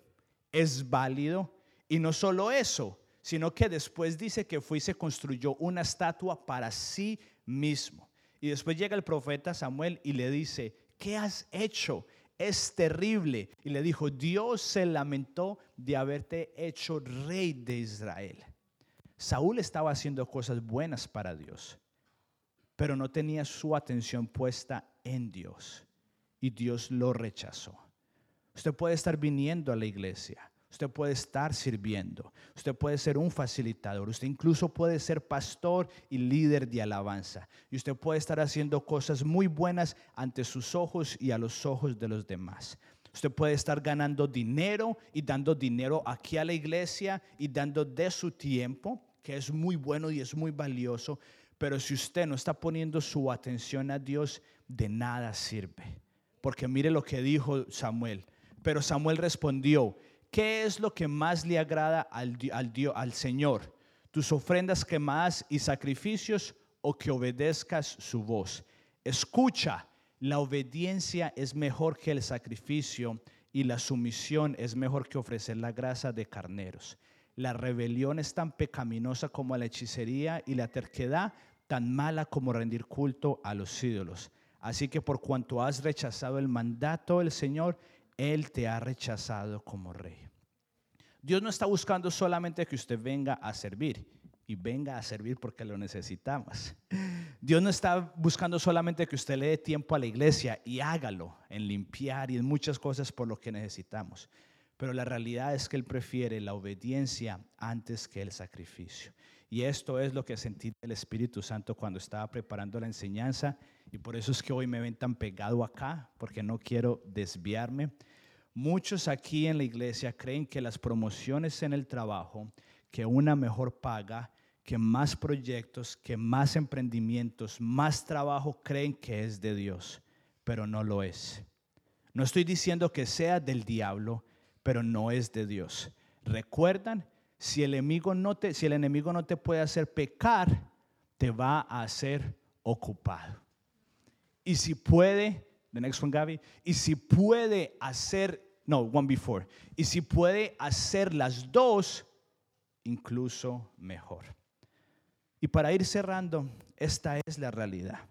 A: es válido, y no solo eso, sino que después dice que fue y se construyó una estatua para sí mismo. Y después llega el profeta Samuel y le dice, ¿qué has hecho? Es terrible. Y le dijo, Dios se lamentó de haberte hecho rey de Israel. Saúl estaba haciendo cosas buenas para Dios, pero no tenía su atención puesta en Dios. Y Dios lo rechazó. Usted puede estar viniendo a la iglesia, Usted puede estar sirviendo. Usted puede ser un facilitador. Usted incluso puede ser pastor y líder de alabanza. Y usted puede estar haciendo cosas muy buenas ante sus ojos y a los ojos de los demás. Usted puede estar ganando dinero y dando dinero aquí a la iglesia y dando de su tiempo, que es muy bueno y es muy valioso. Pero si usted no está poniendo su atención a Dios, de nada sirve. Porque mire lo que dijo Samuel. Pero Samuel respondió, ¿Qué es lo que más le agrada al, al, al Señor? ¿Tus ofrendas quemadas y sacrificios o que obedezcas su voz? Escucha, la obediencia es mejor que el sacrificio y la sumisión es mejor que ofrecer la grasa de carneros. La rebelión es tan pecaminosa como la hechicería y la terquedad tan mala como rendir culto a los ídolos. Así que por cuanto has rechazado el mandato del Señor, él te ha rechazado como rey. Dios no está buscando solamente que usted venga a servir y venga a servir porque lo necesitamos. Dios no está buscando solamente que usted le dé tiempo a la iglesia y hágalo en limpiar y en muchas cosas por lo que necesitamos. Pero la realidad es que Él prefiere la obediencia antes que el sacrificio. Y esto es lo que sentí del Espíritu Santo cuando estaba preparando la enseñanza. Y por eso es que hoy me ven tan pegado acá, porque no quiero desviarme. Muchos aquí en la iglesia creen que las promociones en el trabajo, que una mejor paga, que más proyectos, que más emprendimientos, más trabajo creen que es de Dios, pero no lo es. No estoy diciendo que sea del diablo, pero no es de Dios. ¿Recuerdan? Si el enemigo no te, si el enemigo no te puede hacer pecar, te va a hacer ocupado. Y si puede, the next one, Gaby, y si puede hacer no, one before. Y si puede hacer las dos, incluso mejor. Y para ir cerrando, esta es la realidad.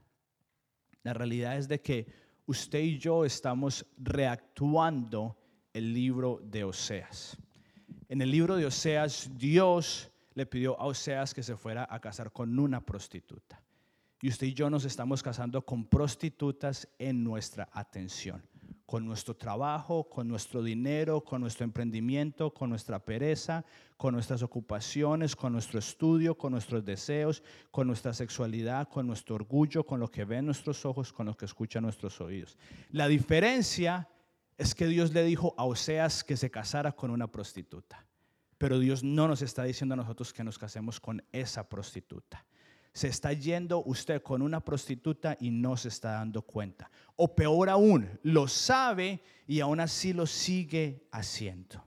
A: La realidad es de que usted y yo estamos reactuando el libro de Oseas. En el libro de Oseas, Dios le pidió a Oseas que se fuera a casar con una prostituta. Y usted y yo nos estamos casando con prostitutas en nuestra atención con nuestro trabajo, con nuestro dinero, con nuestro emprendimiento, con nuestra pereza, con nuestras ocupaciones, con nuestro estudio, con nuestros deseos, con nuestra sexualidad, con nuestro orgullo, con lo que ven nuestros ojos, con lo que escuchan nuestros oídos. La diferencia es que Dios le dijo a Oseas que se casara con una prostituta, pero Dios no nos está diciendo a nosotros que nos casemos con esa prostituta se está yendo usted con una prostituta y no se está dando cuenta. O peor aún, lo sabe y aún así lo sigue haciendo.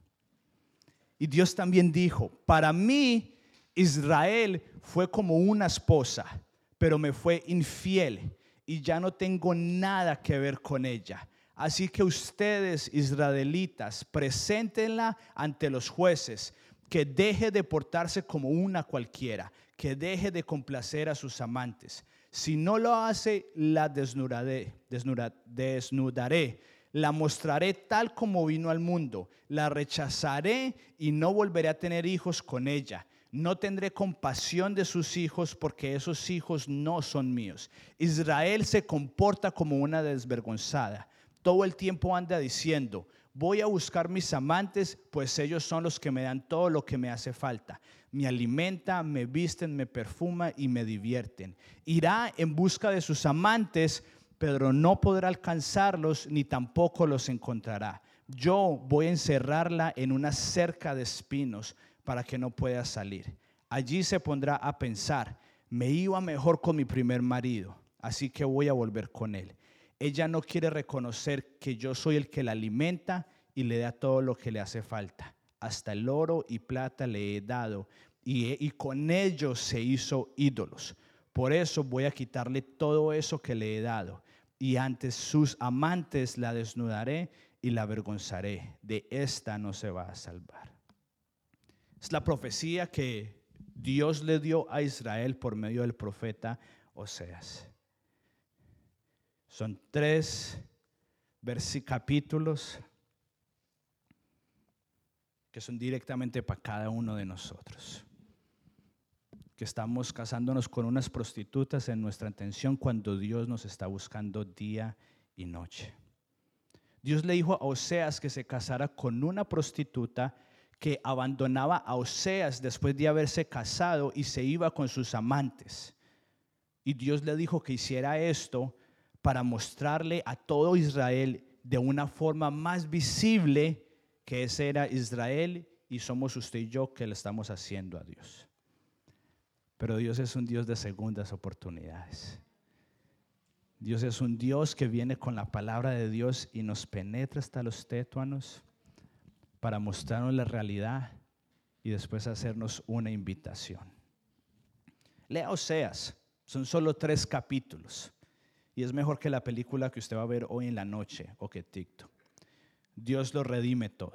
A: Y Dios también dijo, para mí Israel fue como una esposa, pero me fue infiel y ya no tengo nada que ver con ella. Así que ustedes, israelitas, preséntenla ante los jueces, que deje de portarse como una cualquiera, que deje de complacer a sus amantes. Si no lo hace, la desnudaré, desnudaré, la mostraré tal como vino al mundo, la rechazaré y no volveré a tener hijos con ella. No tendré compasión de sus hijos porque esos hijos no son míos. Israel se comporta como una desvergonzada. Todo el tiempo anda diciendo, voy a buscar mis amantes, pues ellos son los que me dan todo lo que me hace falta me alimenta, me visten, me perfuma y me divierten. Irá en busca de sus amantes, pero no podrá alcanzarlos ni tampoco los encontrará. Yo voy a encerrarla en una cerca de espinos para que no pueda salir. Allí se pondrá a pensar, me iba mejor con mi primer marido, así que voy a volver con él. Ella no quiere reconocer que yo soy el que la alimenta y le da todo lo que le hace falta hasta el oro y plata le he dado, y, con ellos se hizo ídolos. Por eso voy a quitarle todo eso que le he dado. y ante sus amantes la desnudaré y la avergonzaré. De esta no se va a salvar. Es la profecía que Dios le dio a Israel por medio del profeta Oseas. Son tres capítulos que son directamente para cada uno de nosotros. Que estamos casándonos con unas prostitutas en nuestra atención cuando Dios nos está buscando día y noche. Dios le dijo a Oseas que se casara con una prostituta que abandonaba a Oseas después de haberse casado y se iba con sus amantes. Y Dios le dijo que hiciera esto para mostrarle a todo Israel de una forma más visible que ese era Israel y somos usted y yo que le estamos haciendo a Dios. Pero Dios es un Dios de segundas oportunidades. Dios es un Dios que viene con la palabra de Dios y nos penetra hasta los tétuanos para mostrarnos la realidad y después hacernos una invitación. Lea Oseas, son solo tres capítulos es mejor que la película que usted va a ver hoy en la noche o que TikTok. Dios lo redime todo.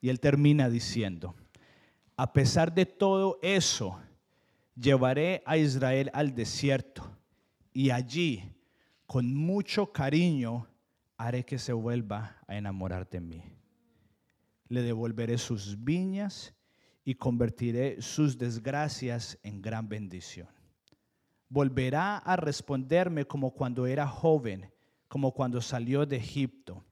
A: Y él termina diciendo, a pesar de todo eso, llevaré a Israel al desierto y allí, con mucho cariño, haré que se vuelva a enamorar de mí. Le devolveré sus viñas y convertiré sus desgracias en gran bendición. Volverá a responderme como cuando era joven, como cuando salió de Egipto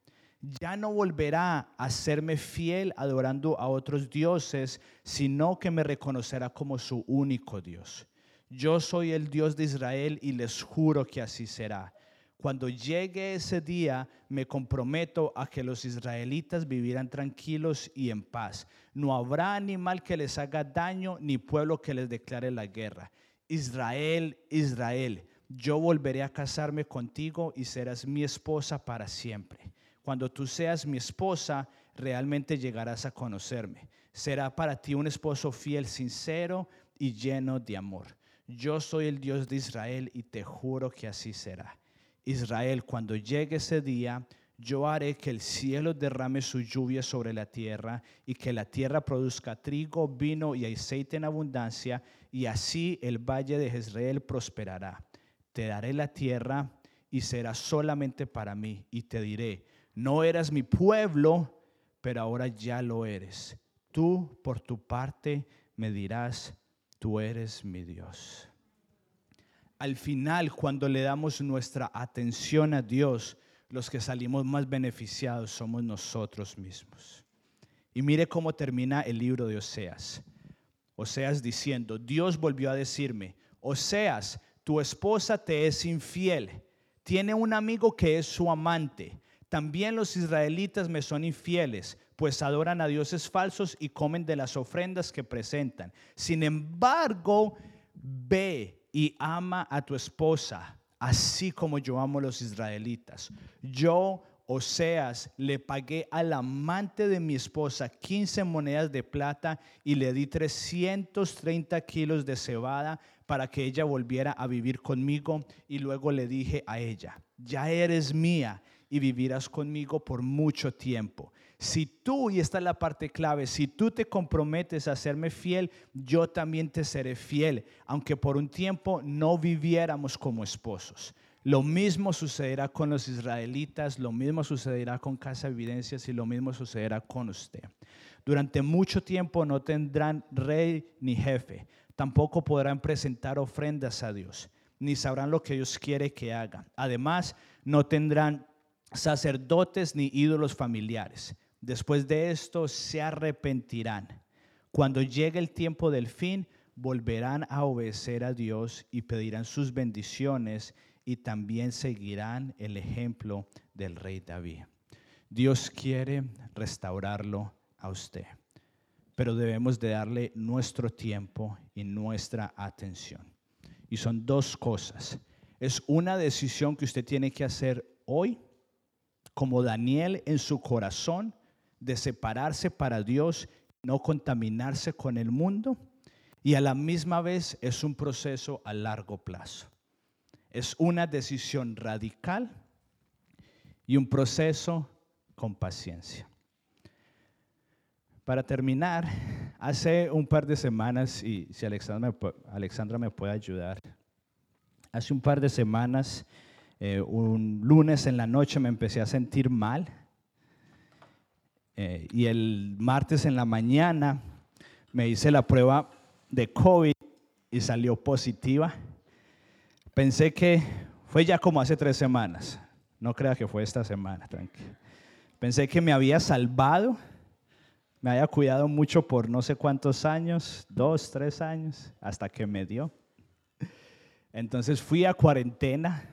A: ya no volverá a serme fiel adorando a otros dioses, sino que me reconocerá como su único Dios. Yo soy el Dios de Israel y les juro que así será. Cuando llegue ese día, me comprometo a que los israelitas vivirán tranquilos y en paz. No habrá animal que les haga daño, ni pueblo que les declare la guerra. Israel, Israel, yo volveré a casarme contigo y serás mi esposa para siempre. Cuando tú seas mi esposa, realmente llegarás a conocerme. Será para ti un esposo fiel, sincero y lleno de amor. Yo soy el Dios de Israel y te juro que así será. Israel, cuando llegue ese día, yo haré que el cielo derrame su lluvia sobre la tierra y que la tierra produzca trigo, vino y aceite en abundancia, y así el valle de Jezreel prosperará. Te daré la tierra y será solamente para mí, y te diré, no eras mi pueblo, pero ahora ya lo eres. Tú, por tu parte, me dirás, tú eres mi Dios. Al final, cuando le damos nuestra atención a Dios, los que salimos más beneficiados somos nosotros mismos. Y mire cómo termina el libro de Oseas. Oseas diciendo, Dios volvió a decirme, Oseas, tu esposa te es infiel, tiene un amigo que es su amante también los israelitas me son infieles, pues adoran a dioses falsos y comen de las ofrendas que presentan. Sin embargo, ve y ama a tu esposa, así como yo amo a los israelitas. Yo, Oseas, le pagué al amante de mi esposa 15 monedas de plata y le di 330 kilos de cebada para que ella volviera a vivir conmigo. Y luego le dije a ella, ya eres mía y vivirás conmigo por mucho tiempo. Si tú, y esta es la parte clave, si tú te comprometes a serme fiel, yo también te seré fiel, aunque por un tiempo no viviéramos como esposos. Lo mismo sucederá con los israelitas, lo mismo sucederá con Casa Evidencias y lo mismo sucederá con usted. Durante mucho tiempo no tendrán rey ni jefe, tampoco podrán presentar ofrendas a Dios, ni sabrán lo que Dios quiere que hagan. Además, no tendrán sacerdotes ni ídolos familiares. Después de esto se arrepentirán. Cuando llegue el tiempo del fin, volverán a obedecer a Dios y pedirán sus bendiciones y también seguirán el ejemplo del rey David. Dios quiere restaurarlo a usted, pero debemos de darle nuestro tiempo y nuestra atención. Y son dos cosas. Es una decisión que usted tiene que hacer hoy como Daniel en su corazón de separarse para Dios, no contaminarse con el mundo, y a la misma vez es un proceso a largo plazo. Es una decisión radical y un proceso con paciencia. Para terminar, hace un par de semanas, y si Alexandra me, puede ayudar, hace un par de semanas, eh, un lunes en la noche me empecé a sentir mal eh, y el martes en la mañana me hice la prueba de COVID y salió positiva. Pensé que fue ya como hace tres semanas. No crea que fue esta semana, tranquilo. Pensé que me había salvado, me había cuidado mucho por no sé cuántos años, dos, tres años, hasta que me dio. Entonces fui a cuarentena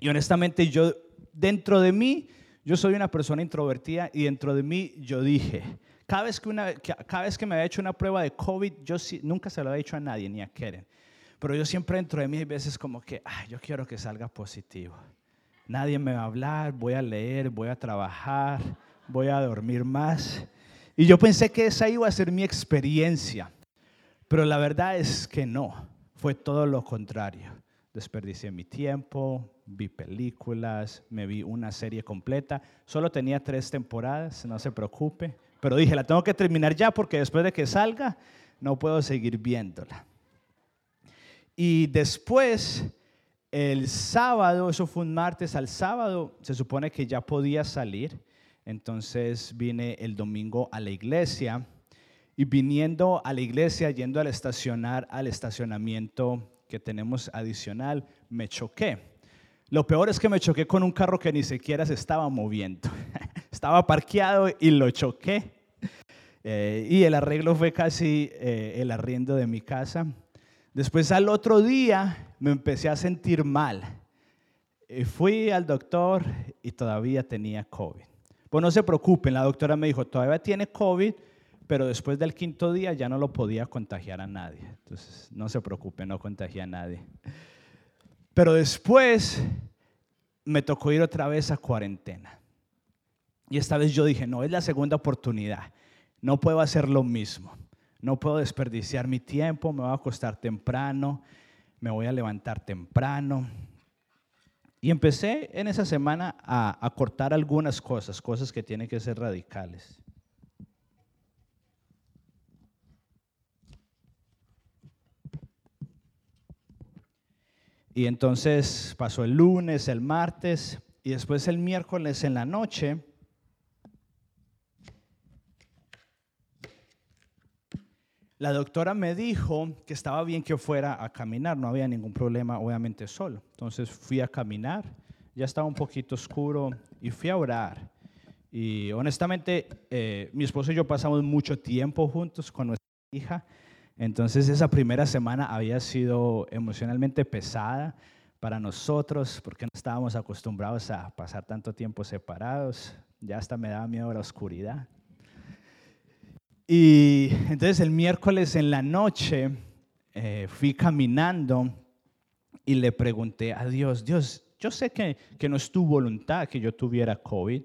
A: y honestamente yo, dentro de mí, yo soy una persona introvertida y dentro de mí yo dije, cada vez que, una, cada vez que me había hecho una prueba de COVID, yo nunca se lo había dicho a nadie, ni a Keren. Pero yo siempre dentro de mí hay veces como que, ay, yo quiero que salga positivo. Nadie me va a hablar, voy a leer, voy a trabajar, voy a dormir más. Y yo pensé que esa iba a ser mi experiencia. Pero la verdad es que no, fue todo lo contrario. Desperdicié mi tiempo, vi películas, me vi una serie completa. Solo tenía tres temporadas, no se preocupe. Pero dije, la tengo que terminar ya porque después de que salga no puedo seguir viéndola. Y después, el sábado, eso fue un martes, al sábado se supone que ya podía salir. Entonces vine el domingo a la iglesia y viniendo a la iglesia, yendo al estacionar, al estacionamiento que tenemos adicional, me choqué. Lo peor es que me choqué con un carro que ni siquiera se estaba moviendo. estaba parqueado y lo choqué. Eh, y el arreglo fue casi eh, el arriendo de mi casa. Después al otro día me empecé a sentir mal. Eh, fui al doctor y todavía tenía COVID. Pues no se preocupen, la doctora me dijo, todavía tiene COVID, pero después del quinto día ya no lo podía contagiar a nadie. Entonces, no se preocupen, no contagié a nadie. Pero después me tocó ir otra vez a cuarentena. Y esta vez yo dije, no, es la segunda oportunidad. No puedo hacer lo mismo. No puedo desperdiciar mi tiempo, me voy a acostar temprano, me voy a levantar temprano. Y empecé en esa semana a, a cortar algunas cosas, cosas que tienen que ser radicales. Y entonces pasó el lunes, el martes y después el miércoles en la noche. La doctora me dijo que estaba bien que fuera a caminar, no había ningún problema, obviamente solo. Entonces fui a caminar, ya estaba un poquito oscuro y fui a orar. Y honestamente, eh, mi esposo y yo pasamos mucho tiempo juntos con nuestra hija entonces esa primera semana había sido emocionalmente pesada para nosotros porque no estábamos acostumbrados a pasar tanto tiempo separados. Ya hasta me daba miedo la oscuridad. Y entonces el miércoles en la noche eh, fui caminando y le pregunté a Dios, Dios, yo sé que, que no es tu voluntad que yo tuviera COVID,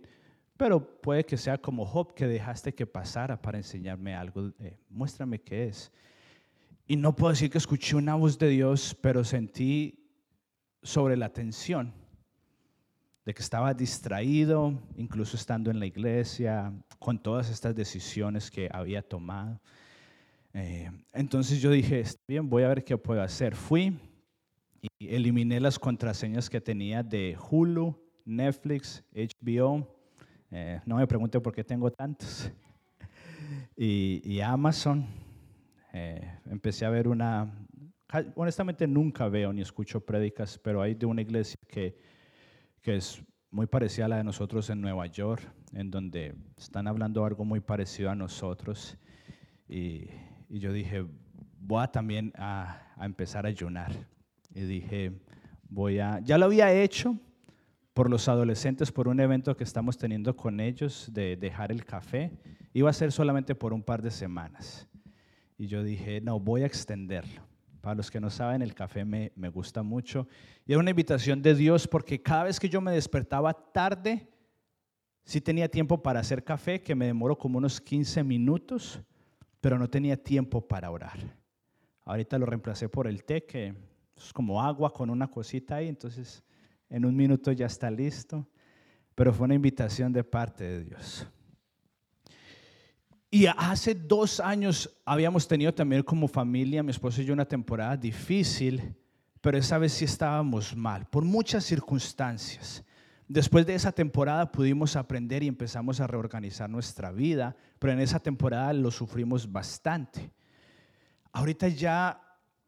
A: pero puede que sea como Job que dejaste que pasara para enseñarme algo. Muéstrame qué es. Y no puedo decir que escuché una voz de Dios, pero sentí sobre la tensión de que estaba distraído, incluso estando en la iglesia, con todas estas decisiones que había tomado. Eh, entonces yo dije, bien, voy a ver qué puedo hacer. Fui y eliminé las contraseñas que tenía de Hulu, Netflix, HBO. Eh, no me pregunte por qué tengo tantos. y Amazon. Eh, empecé a ver una, honestamente nunca veo ni escucho prédicas, pero hay de una iglesia que, que es muy parecida a la de nosotros en Nueva York, en donde están hablando algo muy parecido a nosotros. Y, y yo dije, voy a también a, a, empezar a ayunar. Y dije, voy a, ya lo había hecho por los adolescentes, por un evento que estamos teniendo con ellos de dejar el café. Iba a ser solamente por un par de semanas. Y yo dije, no, voy a extenderlo. Para los que no saben, el café me, me gusta mucho. Y era una invitación de Dios porque cada vez que yo me despertaba tarde, sí tenía tiempo para hacer café, que me demoró como unos 15 minutos, pero no tenía tiempo para orar. Ahorita lo reemplacé por el té, que Es como agua con una cosita ahí, entonces en un minuto ya está listo. Pero fue una invitación de parte de Dios. Y hace dos años habíamos tenido también como familia, mi esposo y yo, una temporada difícil, pero esa vez sí estábamos mal, por muchas circunstancias. Después de esa temporada pudimos aprender y empezamos a reorganizar nuestra vida, pero en esa temporada lo sufrimos bastante. Ahorita ya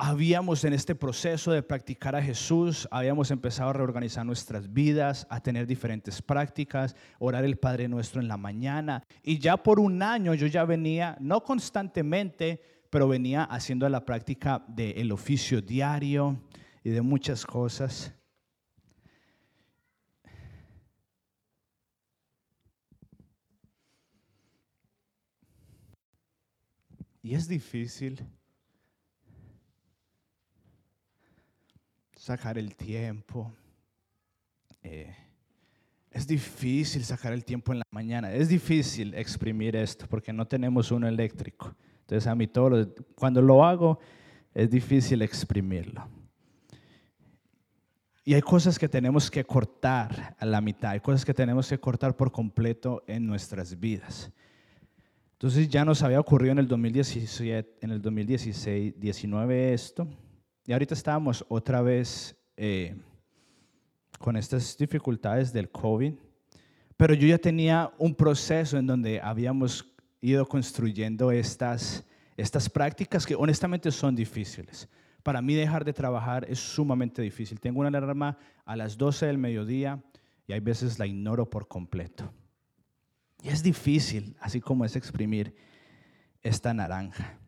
A: habíamos en este proceso de practicar a Jesús, habíamos empezado a reorganizar nuestras vidas, a tener diferentes prácticas, orar el Padre Nuestro en la mañana. Y ya por un año yo ya venía, no constantemente, pero venía haciendo la práctica del oficio diario y de muchas cosas. Y es difícil sacar el tiempo. Eh, es difícil sacar el tiempo en la mañana. Es difícil exprimir esto porque no tenemos uno eléctrico. Entonces a mí todo cuando lo hago es difícil exprimirlo. Y hay cosas que tenemos que cortar a la mitad, hay cosas que tenemos que cortar por completo en nuestras vidas. Entonces ya nos había ocurrido en el 2017, en el 2016, 19 esto, y ahorita estábamos otra vez eh, con estas dificultades del COVID, pero yo ya tenía un proceso en donde habíamos ido construyendo estas, estas prácticas que honestamente son difíciles. Para mí dejar de trabajar es sumamente difícil. Tengo una alarma a las 12 del mediodía y hay veces la ignoro por completo. Y es difícil, así como es exprimir esta naranja.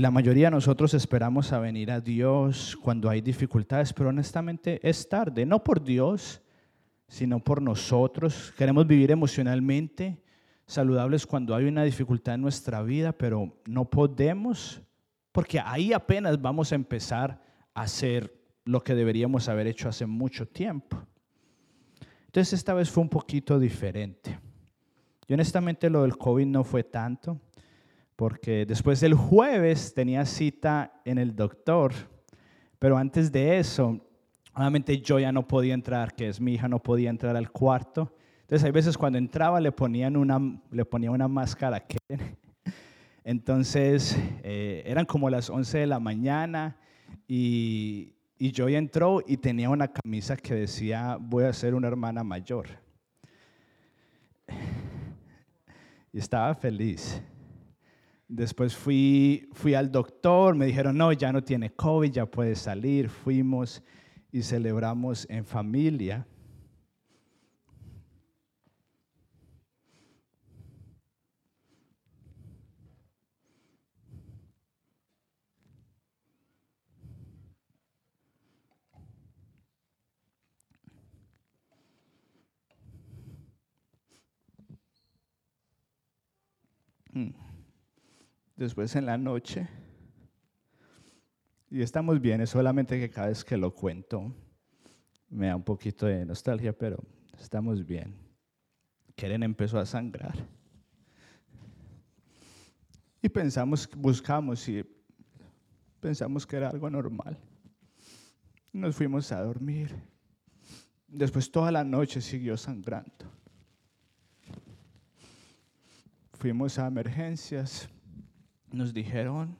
A: Y la mayoría de nosotros esperamos a venir a Dios cuando hay dificultades, pero honestamente es tarde, no por Dios, sino por nosotros. Queremos vivir emocionalmente saludables cuando hay una dificultad en nuestra vida, pero no podemos, porque ahí apenas vamos a empezar a hacer lo que deberíamos haber hecho hace mucho tiempo. Entonces esta vez fue un poquito diferente. Y honestamente lo del COVID no fue tanto, porque después del jueves tenía cita en el doctor, pero antes de eso, obviamente yo ya no podía entrar, que es mi hija, no podía entrar al cuarto. Entonces hay veces cuando entraba le ponían una, le ponía una máscara. Entonces eh, eran como las 11 de la mañana y, y Joy entró y tenía una camisa que decía, voy a ser una hermana mayor. Y estaba feliz. Después fui, fui al doctor, me dijeron, no, ya no tiene COVID, ya puede salir. Fuimos y celebramos en familia. Después en la noche, y estamos bien, es solamente que cada vez que lo cuento me da un poquito de nostalgia, pero estamos bien. Keren empezó a sangrar. Y pensamos, buscamos y pensamos que era algo normal. Nos fuimos a dormir. Después toda la noche siguió sangrando fuimos a emergencias, nos dijeron,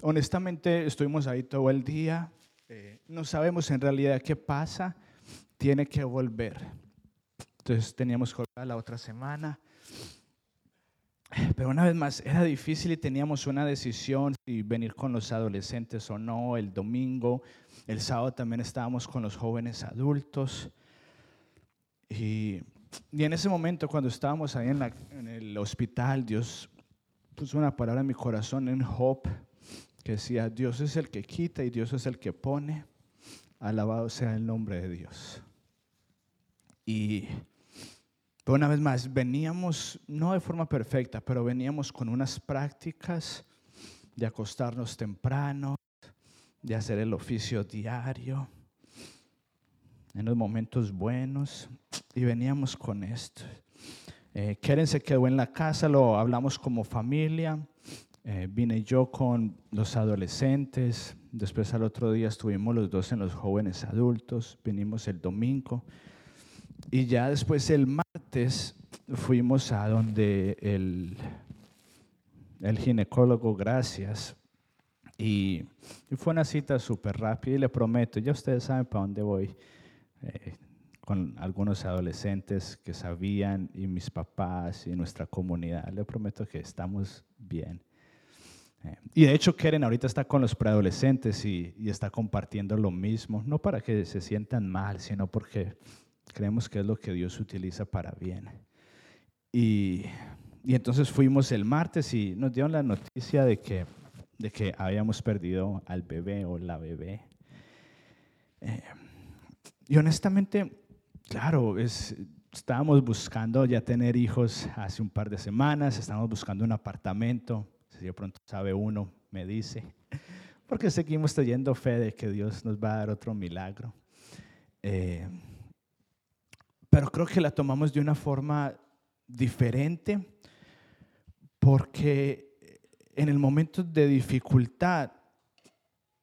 A: honestamente estuvimos ahí todo el día, eh, no sabemos en realidad qué pasa, tiene que volver. Entonces teníamos que volver la otra semana. Pero una vez más, era difícil y teníamos una decisión si venir con los adolescentes o no el domingo. El sábado también estábamos con los jóvenes adultos. Y y en ese momento, cuando estábamos ahí en, el hospital, Dios puso una palabra en mi corazón en Job que decía, Dios es el que quita y Dios es el que pone. Alabado sea el nombre de Dios. Y una vez más, veníamos, no de forma perfecta, pero veníamos con unas prácticas de acostarnos temprano, de hacer el oficio diario en los momentos buenos y veníamos con esto. Eh, Keren se quedó en la casa, lo hablamos como familia. Eh, vine yo con los adolescentes, después al otro día estuvimos los dos en los jóvenes adultos, vinimos el domingo. Y ya después el martes fuimos a donde el, el ginecólogo, gracias, y, fue una cita súper rápida y le prometo, ya ustedes saben para dónde voy, eh, con algunos adolescentes que sabían y mis papás y nuestra comunidad, le prometo que estamos bien. Eh, y de hecho Keren ahorita está con los preadolescentes y, y está compartiendo lo mismo, no para que se sientan mal, sino porque creemos que es lo que Dios utiliza para bien. Y, y entonces fuimos el martes y nos dieron la noticia de que, de que habíamos perdido al bebé o la bebé. Eh, y honestamente, claro, es, estábamos buscando ya tener hijos hace un par de semanas, estábamos buscando un apartamento, si de pronto sabe uno, me dice, porque seguimos teniendo fe de que Dios nos va a dar otro milagro. Eh, pero creo que la tomamos de una forma diferente porque en el momento de dificultad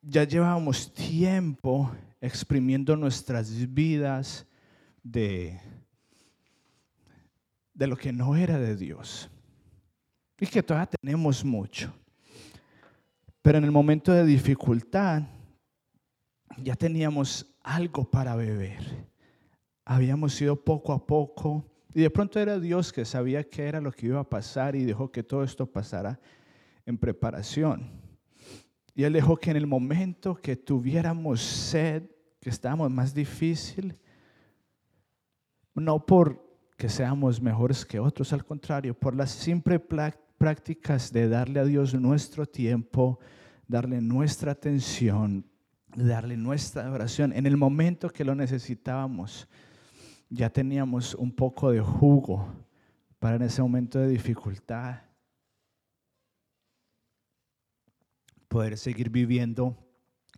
A: ya llevábamos tiempo exprimiendo nuestras vidas de, de lo que no era de Dios. Y que todavía tenemos mucho. Pero en el momento de dificultad ya teníamos algo para beber. Habíamos ido poco a poco y de pronto era Dios que sabía qué era lo que iba a pasar y dejó que todo esto pasara en preparación. Y Él dejó que en el momento que tuviéramos sed, que estábamos más difícil, no por que seamos mejores que otros, al contrario, por las simples prácticas de darle a Dios nuestro tiempo, darle nuestra atención, darle nuestra oración en el momento que lo necesitábamos ya teníamos un poco de jugo para en ese momento de dificultad poder seguir viviendo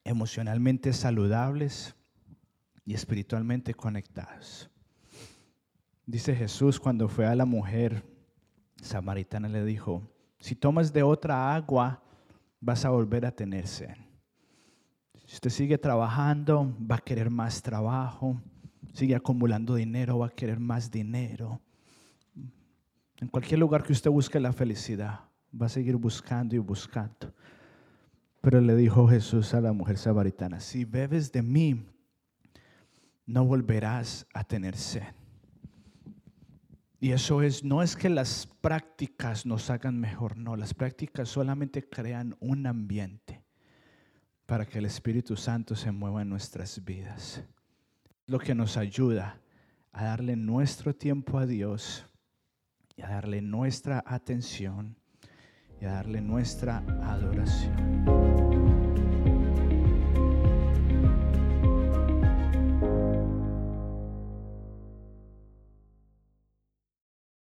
A: emocionalmente saludables y espiritualmente conectados. Dice Jesús cuando fue a la mujer samaritana le dijo, si tomas de otra agua vas a volver a tener sed. Si usted sigue trabajando, va a querer más trabajo sigue acumulando dinero, va a querer más dinero. En cualquier lugar que usted busque la felicidad, va a seguir buscando y buscando. Pero le dijo Jesús a la mujer samaritana, si bebes de mí, no volverás a tener sed. Y eso es, no es que las prácticas nos hagan mejor, no, las prácticas solamente crean un ambiente para que el Espíritu Santo se mueva en nuestras vidas lo que nos ayuda a darle nuestro tiempo a Dios y a darle nuestra atención y a darle nuestra adoración.